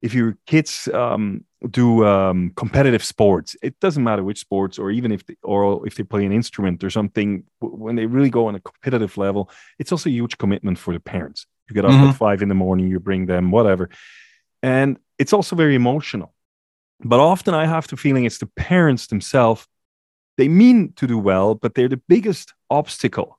if your kids um, do um, competitive sports, it doesn't matter which sports, or even if they, or if they play an instrument or something. When they really go on a competitive level, it's also a huge commitment for the parents. You get up mm-hmm. at five in the morning, you bring them, whatever. And it's also very emotional. But often I have the feeling it's the parents themselves. They mean to do well, but they're the biggest obstacle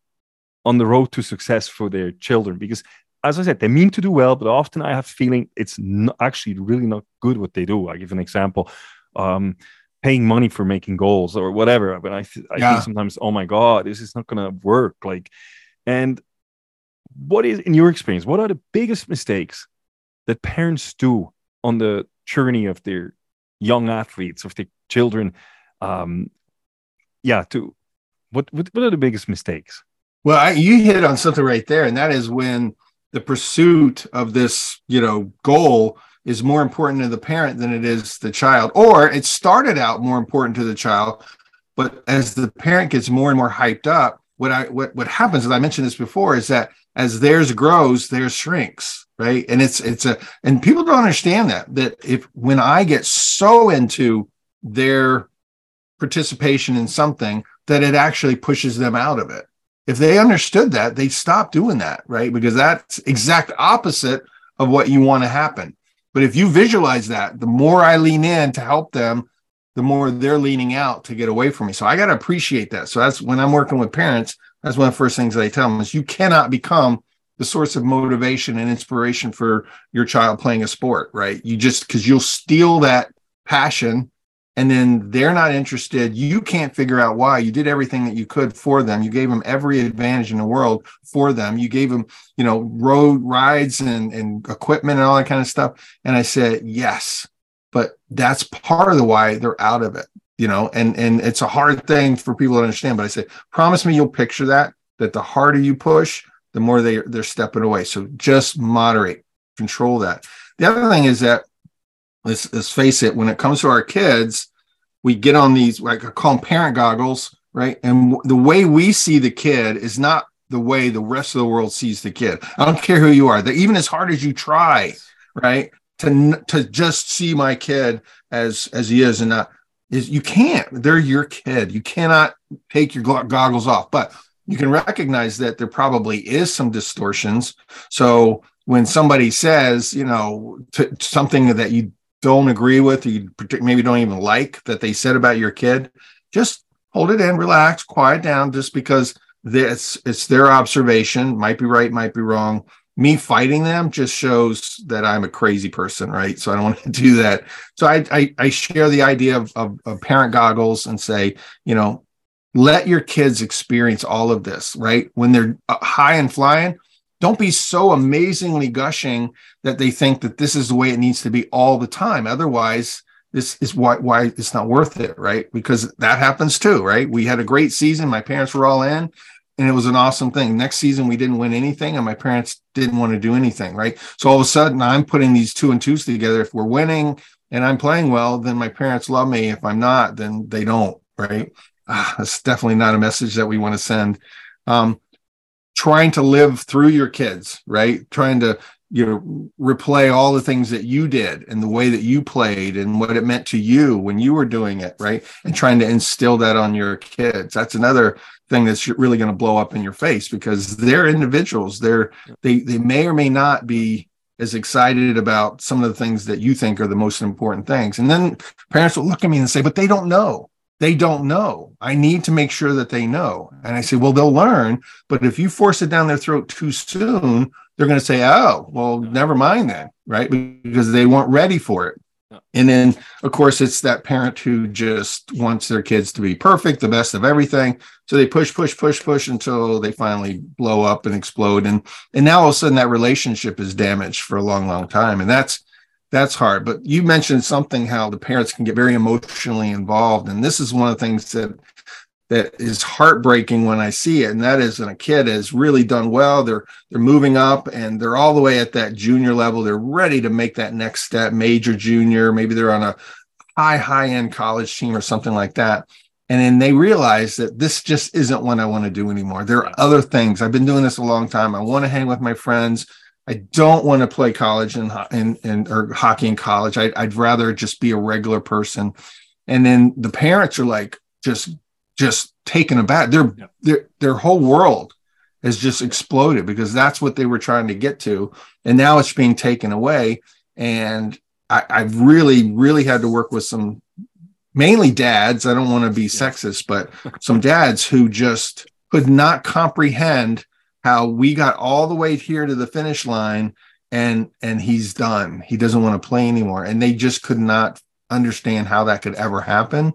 on the road to success for their children because as I said, they mean to do well, but often I have feeling it's not, actually really not good what they do. I give an example: um, paying money for making goals or whatever. But I, th- I yeah. think sometimes, oh my god, this is not going to work. Like, and what is in your experience? What are the biggest mistakes that parents do on the journey of their young athletes, of their children. Um, yeah, to what, what what are the biggest mistakes?
Well, I, you hit on something right there, and that is when the pursuit of this, you know, goal is more important to the parent than it is the child, or it started out more important to the child, but as the parent gets more and more hyped up, what I what what happens, as I mentioned this before, is that as theirs grows, theirs shrinks, right? And it's it's a and people don't understand that that if when I get so into their participation in something that it actually pushes them out of it. If they understood that, they stop doing that, right? Because that's exact opposite of what you want to happen. But if you visualize that, the more I lean in to help them, the more they're leaning out to get away from me. So I got to appreciate that. So that's when I'm working with parents, that's one of the first things I tell them is you cannot become the source of motivation and inspiration for your child playing a sport, right? You just because you'll steal that passion and then they're not interested. You can't figure out why. You did everything that you could for them. You gave them every advantage in the world for them. You gave them, you know, road rides and, and equipment and all that kind of stuff. And I said, yes, but that's part of the why they're out of it you know and and it's a hard thing for people to understand but i say promise me you'll picture that that the harder you push the more they they're stepping away so just moderate control that the other thing is that let's, let's face it when it comes to our kids we get on these like i call them parent goggles right? And the way we see the kid is not the way the rest of the world sees the kid. I don't care who you are. That even as hard as you try, right, to to just see my kid as as he is and not is you can't. They're your kid. You cannot take your goggles off. But you can recognize that there probably is some distortions. So when somebody says, you know, t- something that you don't agree with, or you maybe don't even like that they said about your kid, just hold it in, relax, quiet down, just because this it's their observation, might be right, might be wrong. Me fighting them just shows that I'm a crazy person, right? So I don't want to do that. So I I, I share the idea of, of, of parent goggles and say, you know, let your kids experience all of this, right? When they're uh, high and flying, don't be so amazingly gushing that they think that this is the way it needs to be all the time. Otherwise, this is why why it's not worth it, right? Because that happens too, right? We had a great season. My parents were all in, and it was an awesome thing. Next season, we didn't win anything, and my parents didn't want to do anything, right? So all of a sudden, I'm putting these two and twos together. If we're winning and I'm playing well, then my parents love me. If I'm not, then they don't, right? ah, that's definitely not a message that we want to send. Um, trying to live through your kids, right? Trying to you know replay all the things that you did and the way that you played and what it meant to you when you were doing it, right? And trying to instill that on your kids. That's another thing that's really going to blow up in your face because they're individuals. They're they they may or may not be as excited about some of the things that you think are the most important things. And then parents will look at me and say, but they don't know they don't know. I need to make sure that they know. And I say, well, they'll learn. But if you force it down their throat too soon, they're going to say, oh, well, never mind then, right? Because they weren't ready for it. And then, of course, it's that parent who just wants their kids to be perfect, the best of everything. So they push, push, push, push until they finally blow up and explode. And and now all of a sudden that relationship is damaged for a long, long time. And that's that's hard. But you mentioned something how the parents can get very emotionally involved, and this is one of the things that that is heartbreaking when I see it. And that is when a kid has really done well. They're they're moving up and they're all the way at that junior level. They're ready to make that next step, major junior. Maybe they're on a high, high end college team or something like that. And then they realize that this just isn't what I want to do anymore. There are other things. I've been doing this a long time. I want to hang with my friends. I don't want to play college and and, and or hockey in college. I, I'd rather just be a regular person. And then the parents are like just just taken aback. Their yeah. their their whole world has just exploded because that's what they were trying to get to, and now it's being taken away. And I, I've really really had to work with some mainly dads. I don't want to be sexist, but some dads who just could not comprehend how we got all the way here to the finish line and and he's done. He doesn't want to play anymore. And they just could not understand how that could ever happen.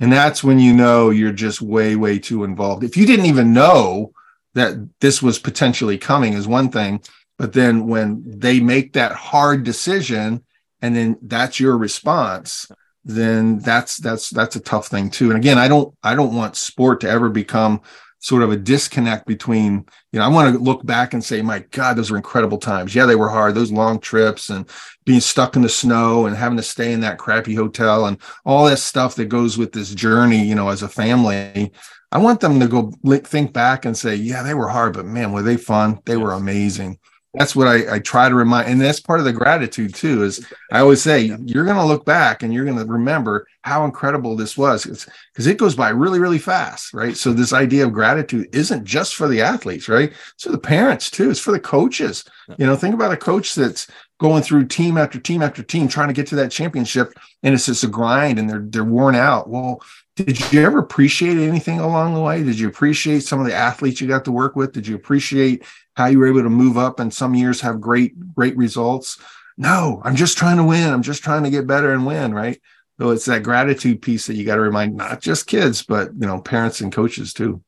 And that's when you know you're just way, way too involved. If you didn't even know that this was potentially coming, is one thing. But then when they make that hard decision and then that's your response, then that's that's that's a tough thing too. And again, I don't I don't want sport to ever become sort of a disconnect between, you know, I want to look back and say, my God, those were incredible times. Yeah, they were hard. Those long trips and being stuck in the snow and having to stay in that crappy hotel and all that stuff that goes with this journey, you know, as a family. I want them to go think back and say, yeah, they were hard, but man, were they fun? They were amazing that's what I, I, try to remind and that's part of the gratitude too is i always say you're going to look back and you're going to remember how incredible this was because it goes by really really fast right? So this idea of gratitude isn't just for the athletes right? So the parents too it's for the coaches. You know think about a coach that's going through team after team after team trying to get to that championship and it's just a grind and they're they're worn out. Well did you ever appreciate anything along the way? Did you appreciate some of the athletes you got to work with? Did you appreciate how you were able to move up and some years have great, great results? No, I'm just trying to win. I'm just trying to get better and win, right? So it's that gratitude piece that you got to remind not just kids, but you know, parents and coaches too.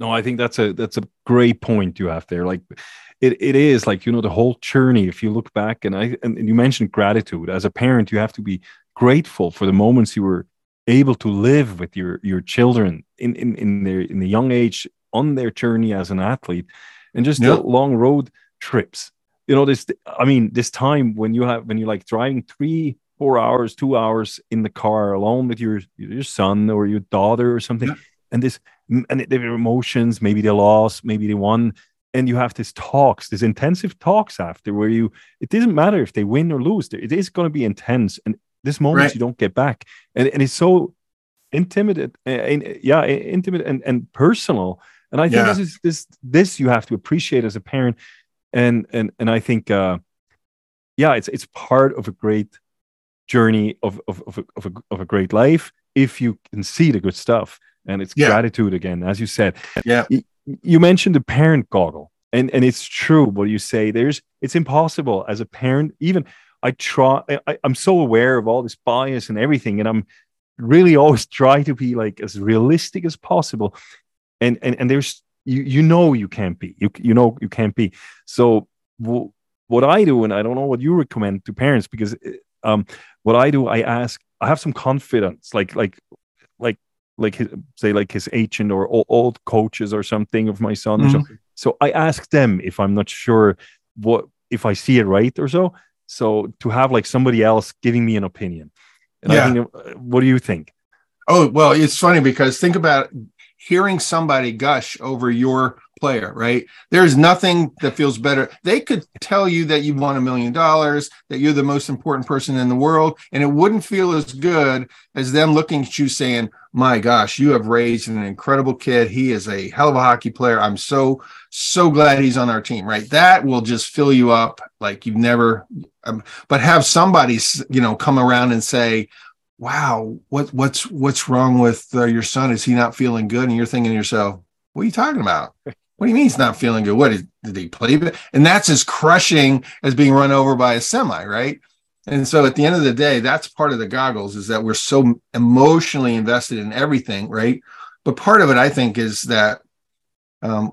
No, I think that's a that's a great point you have there. Like it, it is like you know the whole journey. If you look back and I and you mentioned gratitude as a parent, you have to be grateful for the moments you were able to live with your your children in in, in their in the young age on their journey as an athlete and just yep. the long road trips you know this i mean this time when you have when you're like driving three four hours two hours in the car alone with your your son or your daughter or something and this and their emotions maybe they lost maybe they won and you have these talks these intensive talks after where you it doesn't matter if they win or lose it is going to be intense and this moment right. you don't get back. And, and it's so intimate and yeah intimate and, and personal. And i think yeah. this is this this you have to appreciate as a parent. And and and i think uh yeah it's it's part of a great journey of of of a, of a, of a great life if you can see the good stuff. And it's yeah. gratitude again as you said.
Yeah.
You mentioned the parent goggle. And and it's true what you say. There's it's impossible as a parent even i try I, i'm so aware of all this bias and everything and i'm really always try to be like as realistic as possible. And and, and there's you you know you can't be. You you know you can't be. So w- what i do and i don't know what you recommend to parents because um what i do i ask i have some confidence like like like like his, say like his agent or old coaches or something of my son mm-hmm. so i ask them if i'm not sure what if i see it right or so so to have like somebody else giving me an opinion and yeah. I think, uh, what do you think?
Oh, well, it's funny because think about hearing somebody gush over your player, right? There's nothing that feels better. They could tell you that you won a million dollars, that you're the most important person in the world, and it wouldn't feel as good as them looking at you saying, My gosh, you have raised an incredible kid. He is a hell of a hockey player. I'm so, so glad he's on our team, right? That will just fill you up like you've never, um, but have somebody, you know, come around and say, wow, what what's what's wrong with uh, your son? Is he not feeling good? And you're thinking to yourself, what are you talking about? What do you mean he's not feeling good? What did, he play? And that's as crushing as being run over by a semi, right? And so at the end of the day, that's part of the goggles is that we're so emotionally invested in everything, right? But part of it, I think, is that um,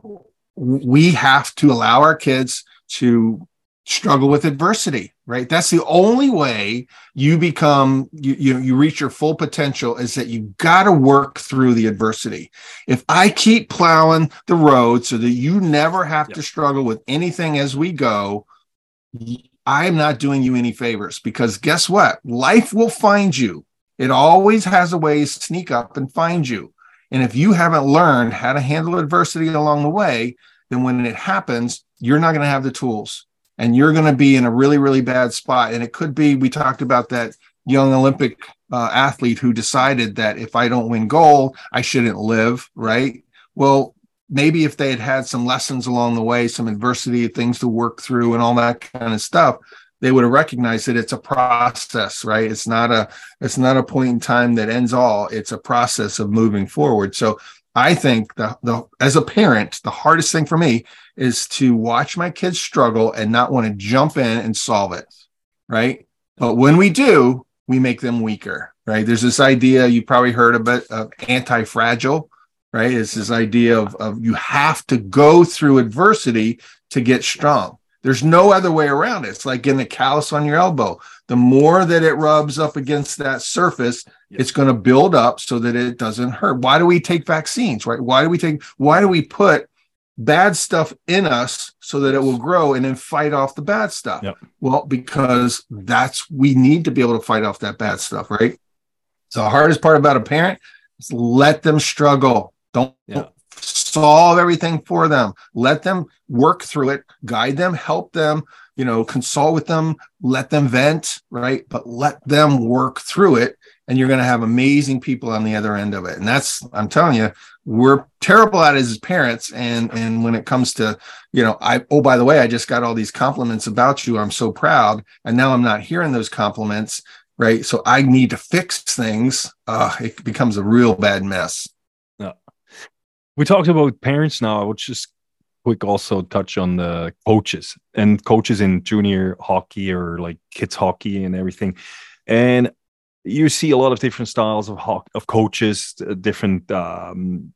we have to allow our kids to struggle with adversity right? That's the only way you become you you, you reach your full potential is that you got to work through the adversity. If i keep plowing the road so that you never have yep. to struggle with anything as we go i'm not doing you any favors because guess what? Life will find you. It always has a way to sneak up and find you. And if you haven't learned how to handle adversity along the way then when it happens you're not going to have the tools and you're going to be in a really really bad spot. And it could be we talked about that young olympic uh, athlete who decided that if i don't win gold i shouldn't live right? Well maybe if they had had some lessons along the way some adversity things to work through and all that kind of stuff they would have recognized that it's a process right? It's not a it's not a point in time that ends all. It's a process of moving forward. So I think the, the as a parent, the hardest thing for me is to watch my kids struggle and not want to jump in and solve it. Right. But when we do, we make them weaker. Right. There's this idea you probably heard it of anti-fragile, right? It's this idea of, of you have to go through adversity to get strong. There's no other way around it. It's like getting a callus on your elbow. The more that it rubs up against that surface, it's going to build up so that it doesn't hurt. Why do we take vaccines, right? Why do we take, why do we put bad stuff in us so that it will grow and then fight off the bad stuff? Yep. Well, because that's, we need to be able to fight off that bad stuff, right? So the hardest part about a parent is let them struggle. Don't yeah solve everything for them. Let them work through it guide them help them you know consult with them let them vent right? But let them work through it and you're going to have amazing people on the other end of it. And that's i'm telling you we're terrible at it as parents and and when it comes to you know i oh by the way i just got all these compliments about you. I'm so proud. And now i'm not hearing those compliments right? So i need to fix things. Uh it becomes a real bad mess
we talked about parents now. I would just quick also touch on the coaches and coaches in junior hockey or like kids hockey and everything. And you see a lot of different styles of ho- of coaches, uh, different um,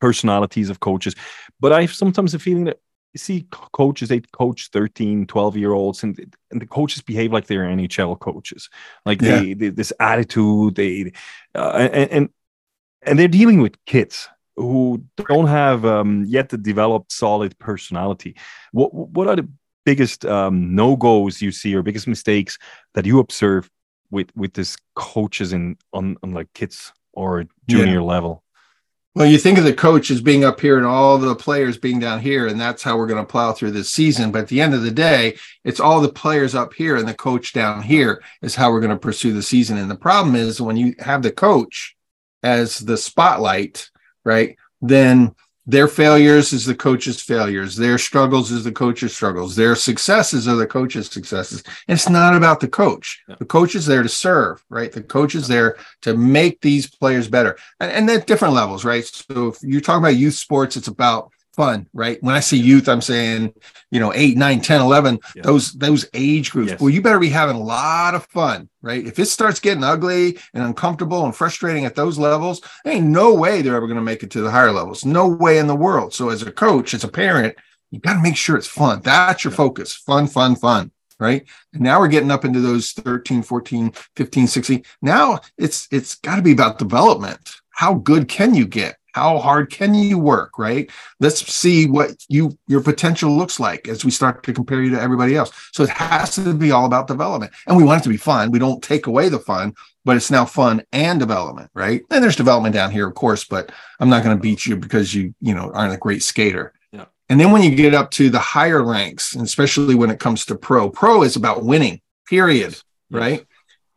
personalities of coaches. But I have sometimes a feeling that you see coaches, they coach 13, 12 year olds, and, and the coaches behave like they're NHL coaches. Like yeah. they, they, this attitude, they, uh, and, and, and they're dealing with kids who don't have um, yet developed solid personality. What what are the biggest um, no goes you see or biggest mistakes that you observe with with this coaches in on, on like kids or junior yeah. level?
Well, you think of the coach as being up here and all the players being down here, and that's how we're going to plow through this season. But at the end of the day, it's all the players up here and the coach down here is how we're going to pursue the season. And the problem is when you have the coach as the spotlight, right? Then their failures is the coach's failures. Their struggles is the coach's struggles. Their successes are the coach's successes. And it's not about the coach. The coach is there to serve right? The coach is there to make these players better. And, and at different levels right? So if you're talking about youth sports it's about fun, right? When I see youth, I'm saying, you know, eight, nine, 10, 11, yeah. those, those age groups. Yes. Well, you better be having a lot of fun, right? If it starts getting ugly and uncomfortable and frustrating at those levels, ain't no way they're ever going to make it to the higher levels. No way in the world. So as a coach, as a parent, you got to make sure it's fun. That's your yeah. focus. Fun, fun, fun. Right. And now we're getting up into those 13, 14, 15, 16. Now it's it's got to be about development. How good can you get? How hard can you work right? Let's see what you your potential looks like as we start to compare you to everybody else. So it has to be all about development. And we want it to be fun. We don't take away the fun but it's now fun and development right? And there's development down here of course but i'm not going to beat you because you you know aren't a great skater. Yeah. and then when you get up to the higher ranks and especially when it comes to pro pro is about winning period right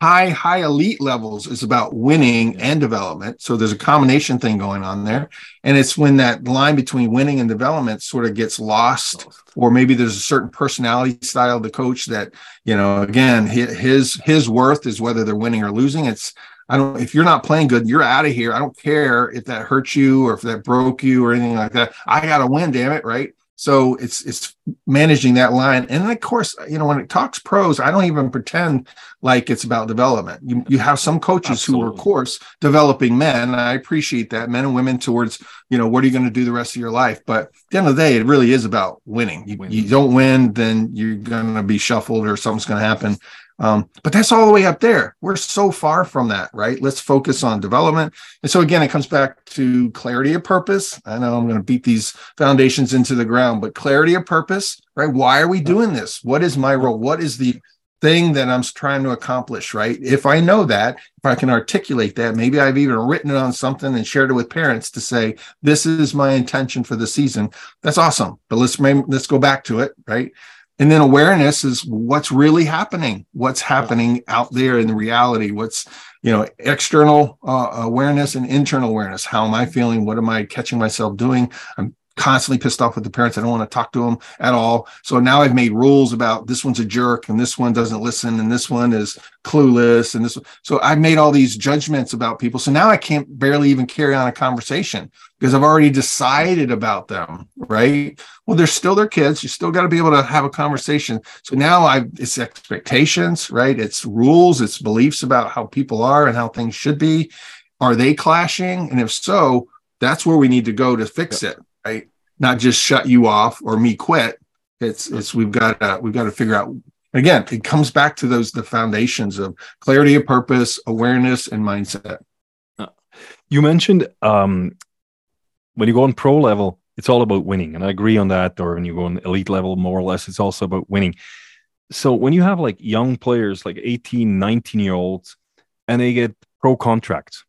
high high elite levels is about winning and development so there's a combination thing going on there and it's when that line between winning and development sort of gets lost or maybe there's a certain personality style of the coach that you know again his his worth is whether they're winning or losing it's I don't, if you're not playing good, you're out of here. I don't care if that hurts you or if that broke you or anything like that. I got to win, damn it. Right. So it's it's managing that line, and then of course, you know, when it talks pros, I don't even pretend like it's about development. You you have some coaches Absolutely. who are, of course, developing men, I appreciate that, men and women towards you know what are you going to do the rest of your life. But at the end of the day, it really is about winning. You, winning. you don't win, then you're going to be shuffled or something's going to happen. Um, but that's all the way up there. We're so far from that, right? Let's focus on development. And so again, it comes back to clarity of purpose. I know I'm going to beat these foundations into the ground, but clarity of purpose, right? Why are we doing this? What is my role? What is the thing that I'm trying to accomplish, right? If I know that, if I can articulate that, maybe I've even written it on something and shared it with parents to say, this is my intention for the season. That's awesome. But let's let's go back to it, right? And then awareness is what's really happening what's happening out there in the reality what's you know external uh, awareness and internal awareness. How am i feeling? What am i catching myself doing? I'm constantly pissed off with the parents. I don't want to talk to them at all. So now I've made rules about this one's a jerk and this one doesn't listen and this one is clueless and this. So I've made all these judgments about people. So now I can't barely even carry on a conversation because I've already decided about them. Right. Well, they're still their kids. You still got to be able to have a conversation. So now I it's expectations, right? It's rules, it's beliefs about how people are and how things should be. Are they clashing? And if so, that's where we need to go to fix it right? Not just shut you off or me quit. It's it's we've got to we've got to figure out again, it comes back to those the foundations of clarity of purpose, awareness, and mindset.
Uh, you mentioned um, when you go on pro level, it's all about winning, and I agree on that. Or when you go on elite level, more or less, it's also about winning. So when you have like young players, like 18, 19 year olds, and they get pro contracts,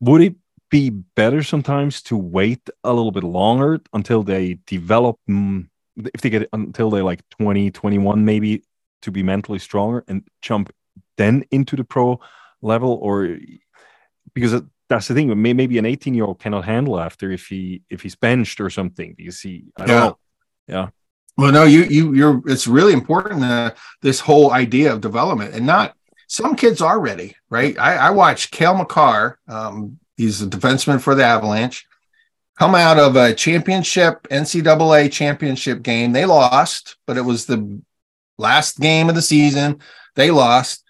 would it be better sometimes to wait a little bit longer until they develop mm, if they get until they're like 20 21 maybe to be mentally stronger and jump then into the pro level or because that's the thing maybe an 18 year old cannot handle after if he if he's benched or something because he I yeah. Know. yeah
well no you you you're it's really important uh, this whole idea of development and not some kids are ready right i, I watched Cale Makar um, He's a defenseman for the Avalanche. Come out of a championship, NCAA championship game. They lost, but it was the last game of the season. They lost.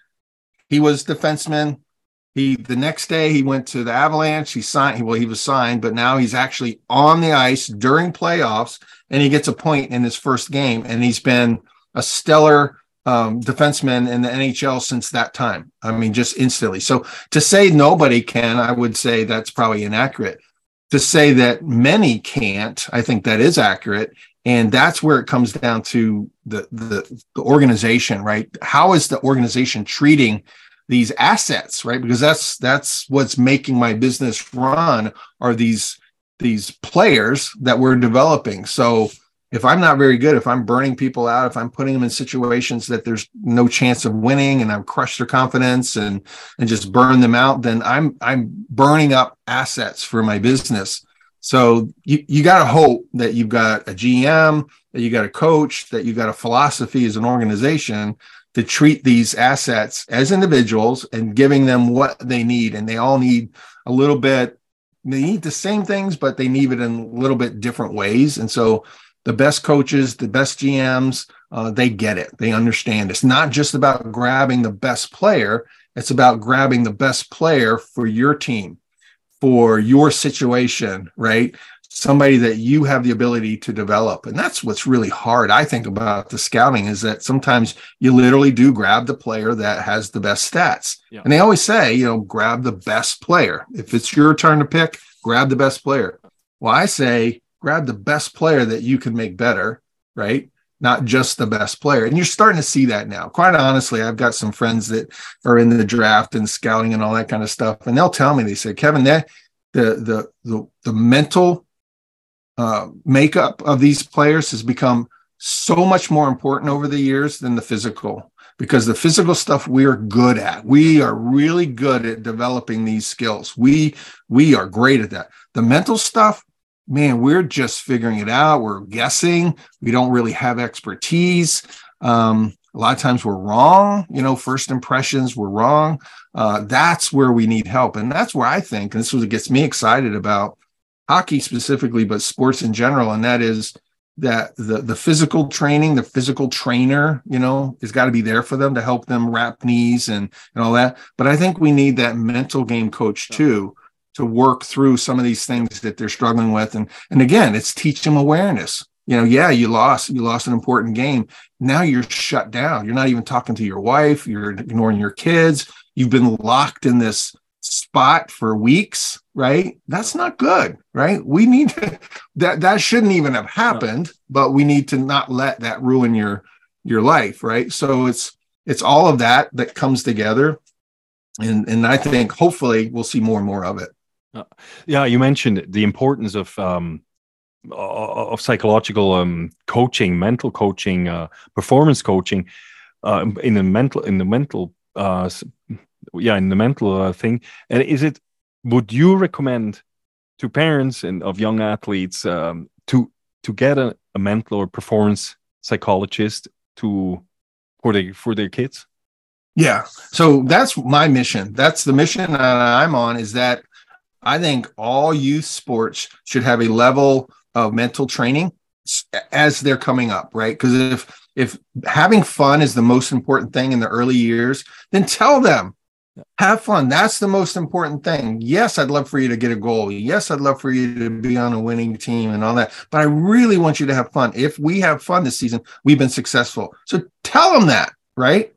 He was defenseman. He the next day he went to the Avalanche. He signed. Well, he was signed, but now he's actually on the ice during playoffs, and he gets a point in his first game. And he's been a stellar um, defensemen in the NHL since that time. I mean, just instantly. So to say nobody can, I would say that's probably inaccurate. To say that many can't, I think that is accurate. And that's where it comes down to the, the, the organization, right? How is the organization treating these assets, right? Because that's that's what's making my business run are these these players that we're developing. So if I'm not very good, if I'm burning people out, if I'm putting them in situations that there's no chance of winning and I've crushed their confidence and and just burn them out, then I'm I'm burning up assets for my business. So you, you got to hope that you've got a GM, that you got a coach, that you got a philosophy as an organization to treat these assets as individuals and giving them what they need. And they all need a little bit, they need the same things, but they need it in a little bit different ways. And so the best coaches, the best GMs, uh, they get it. They understand. It's not just about grabbing the best player. It's about grabbing the best player for your team, for your situation, right? Somebody that you have the ability to develop. And that's what's really hard, I think, about the scouting is that sometimes you literally do grab the player that has the best stats. Yeah. And they always say, you know, grab the best player. If it's your turn to pick, grab the best player. Well, I say, grab the best player that you can make better, right? Not just the best player. And you're starting to see that now. Quite honestly, I've got some friends that are in the draft and scouting and all that kind of stuff. And they'll tell me, they say, Kevin, that the the the, the mental uh, makeup of these players has become so much more important over the years than the physical because the physical stuff we're good at we are really good at developing these skills we we are great at that the mental stuff man, we're just figuring it out. We're guessing. We don't really have expertise. Um, a lot of times we're wrong. You know, first impressions we're wrong. Uh, that's where we need help, and that's where I think, and this is what gets me excited about hockey specifically, but sports in general, and that is that the the physical training, the physical trainer, you know, has got to be there for them to help them wrap knees and and all that. But I think we need that mental game coach too to work through some of these things that they're struggling with. And and again, it's teach them awareness. You know, yeah, you lost, you lost an important game. Now you're shut down. You're not even talking to your wife, you're ignoring your kids. You've been locked in this spot for weeks, right? That's not good, right? We need to, that that shouldn't even have happened, but we need to not let that ruin your your life, right? So it's it's all of that that comes together and and I think hopefully we'll see more and more of it.
Uh, yeah, you mentioned the importance of um, of psychological um, coaching, mental coaching, uh, performance coaching uh, in the mental in the mental uh, yeah in the mental uh, thing. And is it would you recommend to parents and of young athletes um, to to get a, a mental or performance psychologist to for their for their kids?
Yeah. So that's my mission. That's the mission I'm on is that I think all youth sports should have a level of mental training as they're coming up, right? Because if if having fun is the most important thing in the early years, then tell them have fun. That's the most important thing. Yes, I'd love for you to get a goal. Yes, I'd love for you to be on a winning team and all that. But I really want you to have fun. If we have fun this season, we've been successful. So tell them that, right?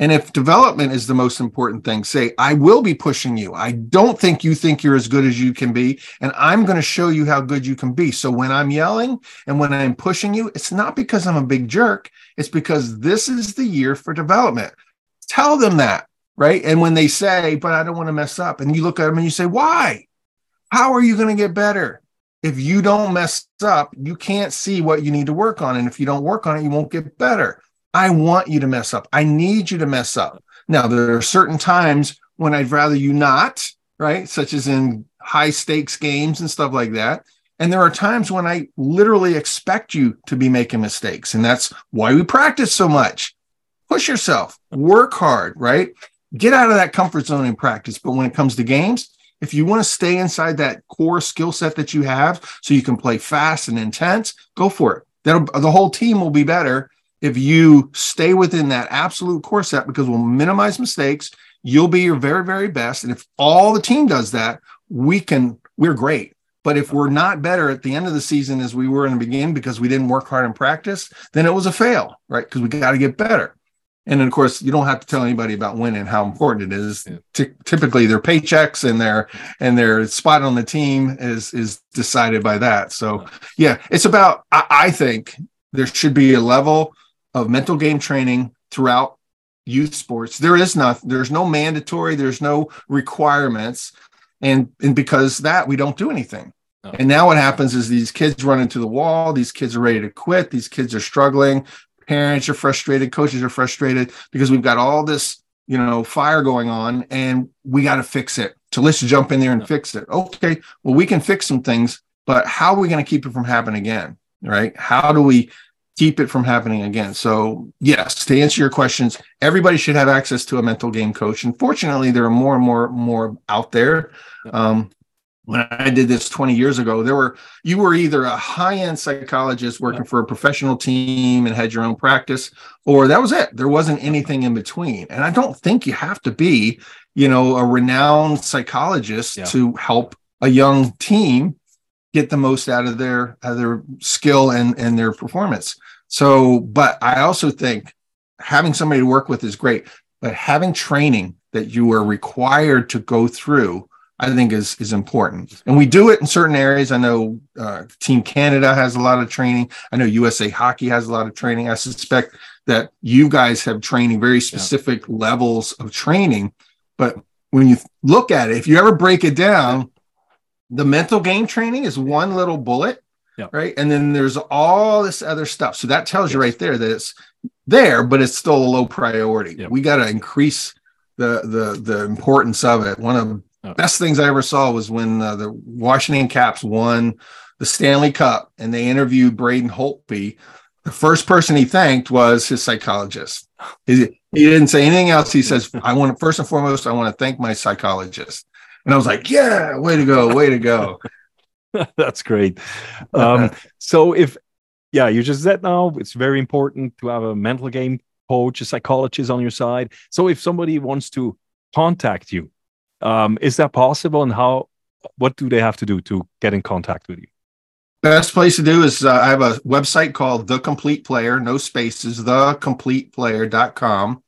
And if development is the most important thing, say, I will be pushing you. I don't think you think you're as good as you can be. And I'm going to show you how good you can be. So when I'm yelling and when I'm pushing you, it's not because I'm a big jerk. It's because this is the year for development. Tell them that, right? And when they say, but I don't want to mess up, and you look at them and you say, why? How are you going to get better? If you don't mess up, you can't see what you need to work on. And if you don't work on it, you won't get better. I want you to mess up. I need you to mess up. Now, there are certain times when I'd rather you not, right? Such as in high stakes games and stuff like that. And there are times when I literally expect you to be making mistakes. And that's why we practice so much. Push yourself, work hard, right? Get out of that comfort zone in practice. But when it comes to games, if you want to stay inside that core skill set that you have so you can play fast and intense, go for it. That'll, the whole team will be better if you stay within that absolute core set because we'll minimize mistakes you'll be your very very best. And if all the team does that we can we're great. But if we're not better at the end of the season as we were in the beginning because we didn't work hard in practice then it was a fail right? Because we got to get better. And then of course you don't have to tell anybody about winning how important it is. Yeah. T- typically their paychecks and their and their spot on the team is is decided by that. So yeah it's about I, I think there should be a level of mental game training throughout youth sports. There is not there's no mandatory there's no requirements. And and because that we don't do anything.
No.
and now what happens is these kids run into the wall these kids are ready to quit these kids are struggling. Parents are frustrated coaches are frustrated because we've got all this you know fire going on and we got to fix it. So let's jump in there and fix it. Okay well we can fix some things but how are we going to keep it from happening again right? How do we keep it from happening again so yes to answer your questions everybody should have access to a mental game coach and fortunately there are more and more more out there um, when I did this 20 years ago, there were you were either a high-end psychologist working for a professional team and had your own practice, or that was it. There wasn't anything in between. And I don't think you have to be, you know, a renowned psychologist
Yeah.
to help a young team get the most out of their out of their skill and and their performance. So, but I also think having somebody to work with is great, but having training that you are required to go through I think is is important, and we do it in certain areas. I know uh, Team Canada has a lot of training. I know USA Hockey has a lot of training. I suspect that you guys have training, very specific levels of training. But when you look at it, if you ever break it down, the mental game training is one little bullet,
Yeah.
right? And then there's all this other stuff. So that tells you right there that it's there, but it's still a low priority. We got to increase the the the importance of it. One of the
Oh.
best things I ever saw was when uh, the Washington Caps won the Stanley Cup and they interviewed Braden Holtby. The first person he thanked was his psychologist. He, he didn't say anything else. He says, "I want to first and foremost, I want to thank my psychologist." And I was like, "Yeah, way to go, way to go."
That's great. Um, so if yeah, you just said now it's very important to have a mental game coach, a psychologist on your side. So if somebody wants to contact you, um, is that possible? And how? What do they have to do to get in contact with you?
Best place to do is uh, I have a website called The Complete Player, no spaces, thecompleteplayer.com.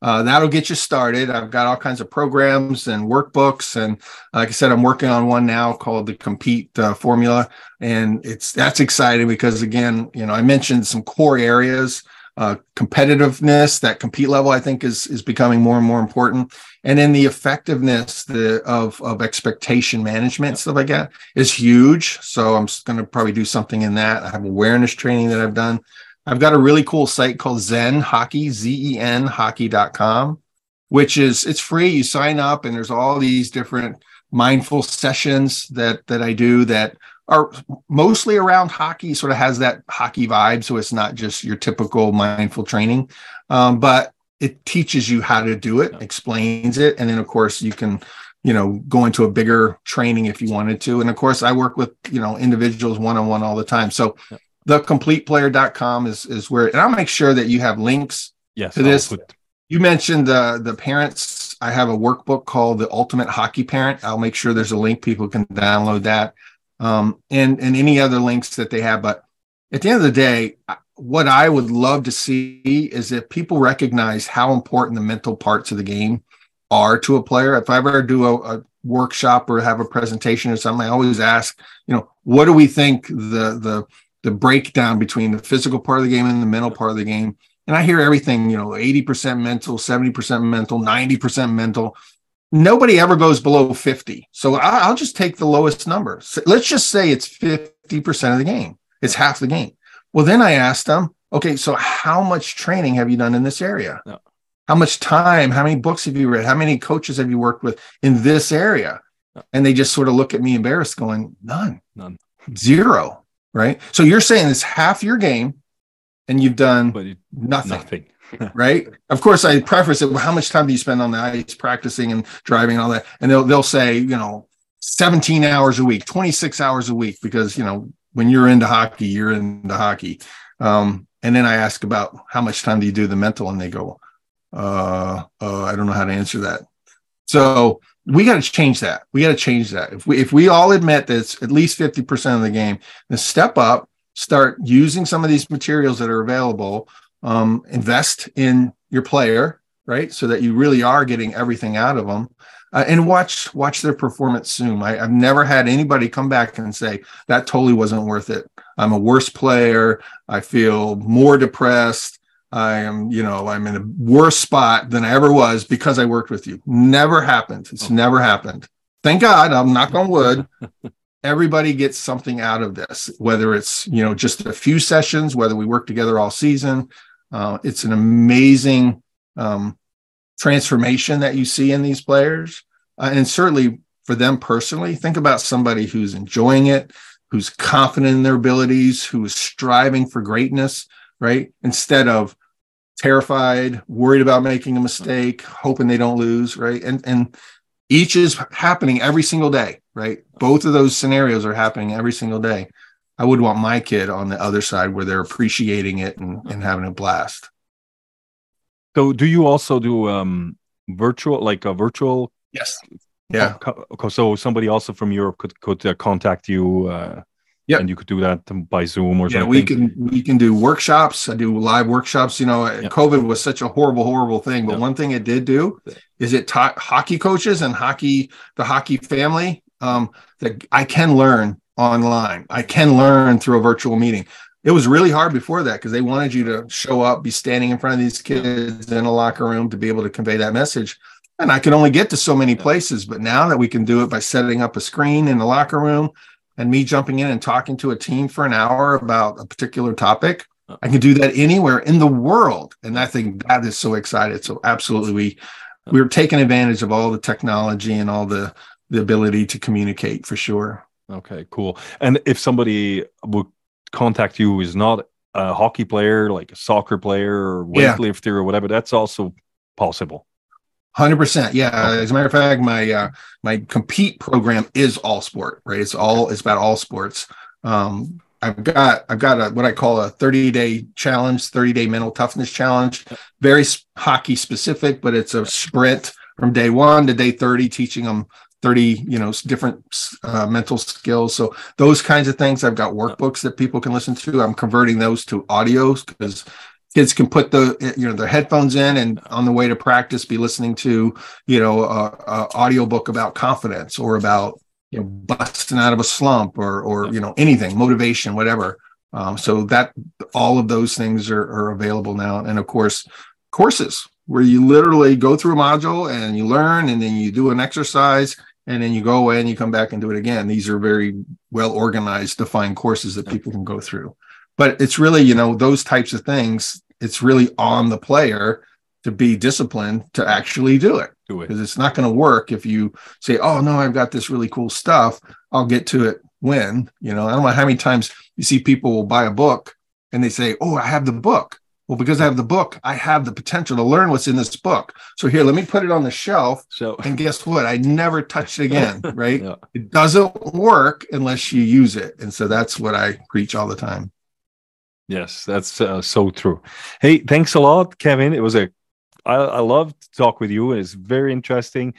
Uh, that'll get you started. I've got all kinds of programs and workbooks, and like I said, I'm working on one now called the Compete uh, Formula, and it's that's exciting because again, you know, I mentioned some core areas, uh, competitiveness, that compete level, I think is is becoming more and more important, and then the effectiveness the, of of expectation management stuff like that is huge. So I'm going to probably do something in that. I have awareness training that I've done. I've got a really cool site called Zen Hockey, Z E N hockey.com, which is it's free. You sign up and there's all these different mindful sessions that that I do that are mostly around hockey, sort of has that hockey vibe. So it's not just your typical mindful training. Um, but it teaches you how to do it, explains it, and then of course you can you know go into a bigger training if you wanted to and of course i work with you know individuals one-on-one all the time so thecompleteplayer.com is is where and i'll make sure that you have links
Yes,
To this-
put-
you mentioned the the parents. I have a workbook called the ultimate hockey parent. I'll make sure there's a link. People can download that. Um, and and any other links that they have. But at the end of the day what i would love to see is if people recognize how important the mental parts of the game are to a player. If i ever do a, a workshop or have a presentation or something i always ask you know what do we think the the the breakdown between the physical part of the game and the mental part of the game and I hear everything, you know, 80% mental, 70% mental, 90% mental. Nobody ever goes below 50. So I'll just take the lowest number. So let's just say it's 50% of the game. It's half the game. Well, then I asked them, okay, so how much training have you done in this area?
Yeah.
How much time? How many books have you read? How many coaches have you worked with in this area? And they just sort of look at me embarrassed, going, none,
None.
zero. Right. So you're saying it's half your game and you've done
but
nothing
nothing.
right? Of course, I preface it. Well, how much time do you spend on the ice practicing and driving and all that? And they'll they'll say, you know, 17 hours a week, 26 hours a week, because you know when you're into hockey, you're into hockey. Um, and then I ask about how much time do you do the mental, and they go, uh, uh I don't know how to answer that. So we got to change that. We got to change that. If we if we all admit that it's at least 50% of the game, then step up, start using some of these materials that are available um, invest in your player, right? So that you really are getting everything out of them, uh, and watch watch their performance soon. I, I've never had anybody come back and say that totally wasn't worth it. I'm a worse player. I feel more depressed. I am, you know, I'm in a worse spot than I ever was because I worked with you. Never happened. It's never happened. Thank God. I'm knock on wood. Everybody gets something out of this, whether it's, you know, just a few sessions, whether we work together all season. Uh, it's an amazing um, transformation that you see in these players. Uh, and certainly for them personally, think about somebody who's enjoying it, who's confident in their abilities, who is striving for greatness, right? Instead of terrified, worried about making a mistake, hoping they don't lose, right? And and each is happening every single day, right? Both of those scenarios are happening every single day. I would want my kid on the other side where they're appreciating it and, and having a blast.
So, do you also do um, virtual, like a virtual?
Yes. Yeah.
So somebody also from Europe could could uh, contact you. Uh,
yeah,
and you could do that by Zoom or
yeah,
something.
we can we can do workshops. I do live workshops. You know, yeah. COVID was such a horrible, horrible thing, but yeah. one thing it did do is it taught hockey coaches and hockey the hockey family um, that I can learn online. I can learn through a virtual meeting. It was really hard before that because they wanted you to show up, be standing in front of these kids in a locker room to be able to convey that message. And I could only get to so many places. But now that we can do it by setting up a screen in the locker room and me jumping in and talking to a team for an hour about a particular topic, I can do that anywhere in the world. And I think that is so excited. So absolutely we we're taking advantage of all the technology and all the the ability to communicate for sure.
Okay, cool. And if somebody would contact you who is not a hockey player, like a soccer player or weightlifter yeah. or whatever, that's also possible.
Hundred percent, yeah. As a matter of fact, my uh, my compete program is all sport, right? It's all it's about all sports. Um, I've got I've got a what I call a 30 day challenge, 30 day mental toughness challenge, very hockey specific, but it's a sprint from day one to day 30, teaching them 30 you know different uh, mental skills so those kinds of things i've got workbooks that people can listen to i'm converting those to audios because kids can put the you know their headphones in and on the way to practice be listening to you know a, a audio book about confidence or about you know busting out of a slump or or you know anything motivation whatever. Um, so that all of those things are, are available now. And of course courses where you literally go through a module and you learn and then you do an exercise and then you go away and you come back and do it again. These are very well organized defined courses that people can go through but it's really you know those types of things it's really on the player to be disciplined to actually do it. Because it. it's not going to work if you say oh no i've got this really cool stuff. I'll get to it when you know? I don't know how many times you see people will buy a book and they say oh i have the book. Well because i have the book i have the potential to learn what's in this book. So here let me put it on the shelf so and guess what? I never touch it again right? Yeah. it doesn't work unless you use it. And so that's what i preach all the time
Yes, that's uh, so true. Hey, thanks a lot, Kevin. It was a I, I love to talk with you. It's very interesting,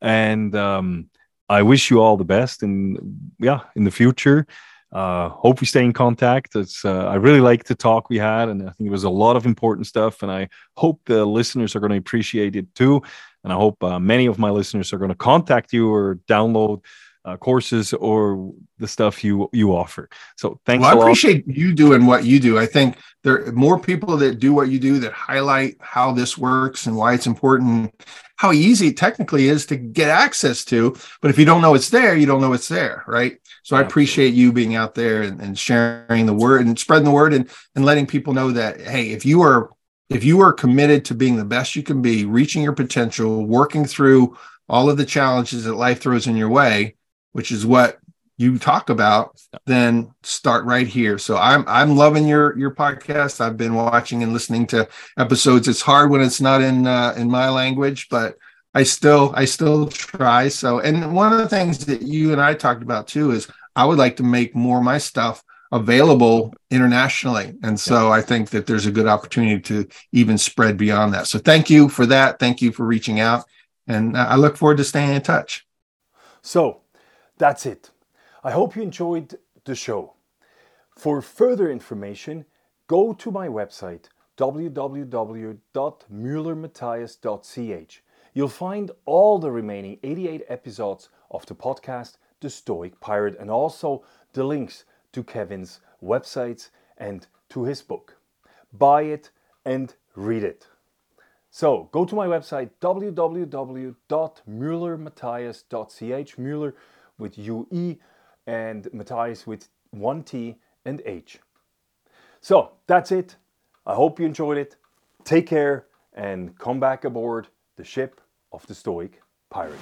and um, I wish you all the best. And yeah, in the future, uh, hope we stay in contact. It's uh, I really like the talk we had, and I think it was a lot of important stuff. And I hope the listeners are going to appreciate it too. And I hope uh, many of my listeners are going to contact you or download uh, courses or the stuff you you offer. So thanks.
Well, I appreciate you doing what you do. I think there are more people that do what you do that highlight how this works and why it's important, how easy it technically is to get access to. But if you don't know it's there, you don't know it's there, right? So I appreciate you being out there and, and sharing the word and spreading the word and, and letting people know that hey, if you are if you are committed to being the best you can be, reaching your potential, working through all of the challenges that life throws in your way, which is what you talk about, then start right here. So I'm I'm loving your your podcast. I've been watching and listening to episodes. It's hard when it's not in uh, in my language, but I still I still try. So and one of the things that you and I talked about too is I would like to make more of my stuff available internationally. And so I think that there's a good opportunity to even spread beyond that. So thank you for that. Thank you for reaching out. And I look forward to staying in touch.
So that's it. I hope you enjoyed the show. For further information, go to my website www.muellermathias.ch. You'll find all the remaining 88 episodes of the podcast The Stoic Pirate and also the links to Kevin's websites and to his book. Buy it
and read it. So go to my website www.muellermathias.ch, Mueller with UE and Mathias with one T and H. So that's it. I hope you enjoyed it. Take care and come back aboard the ship of the Stoic Pirate.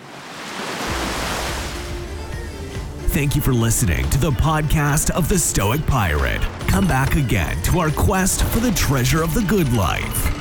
Thank you for listening to the podcast of the Stoic Pirate. Come back again to our quest for the treasure of the good life.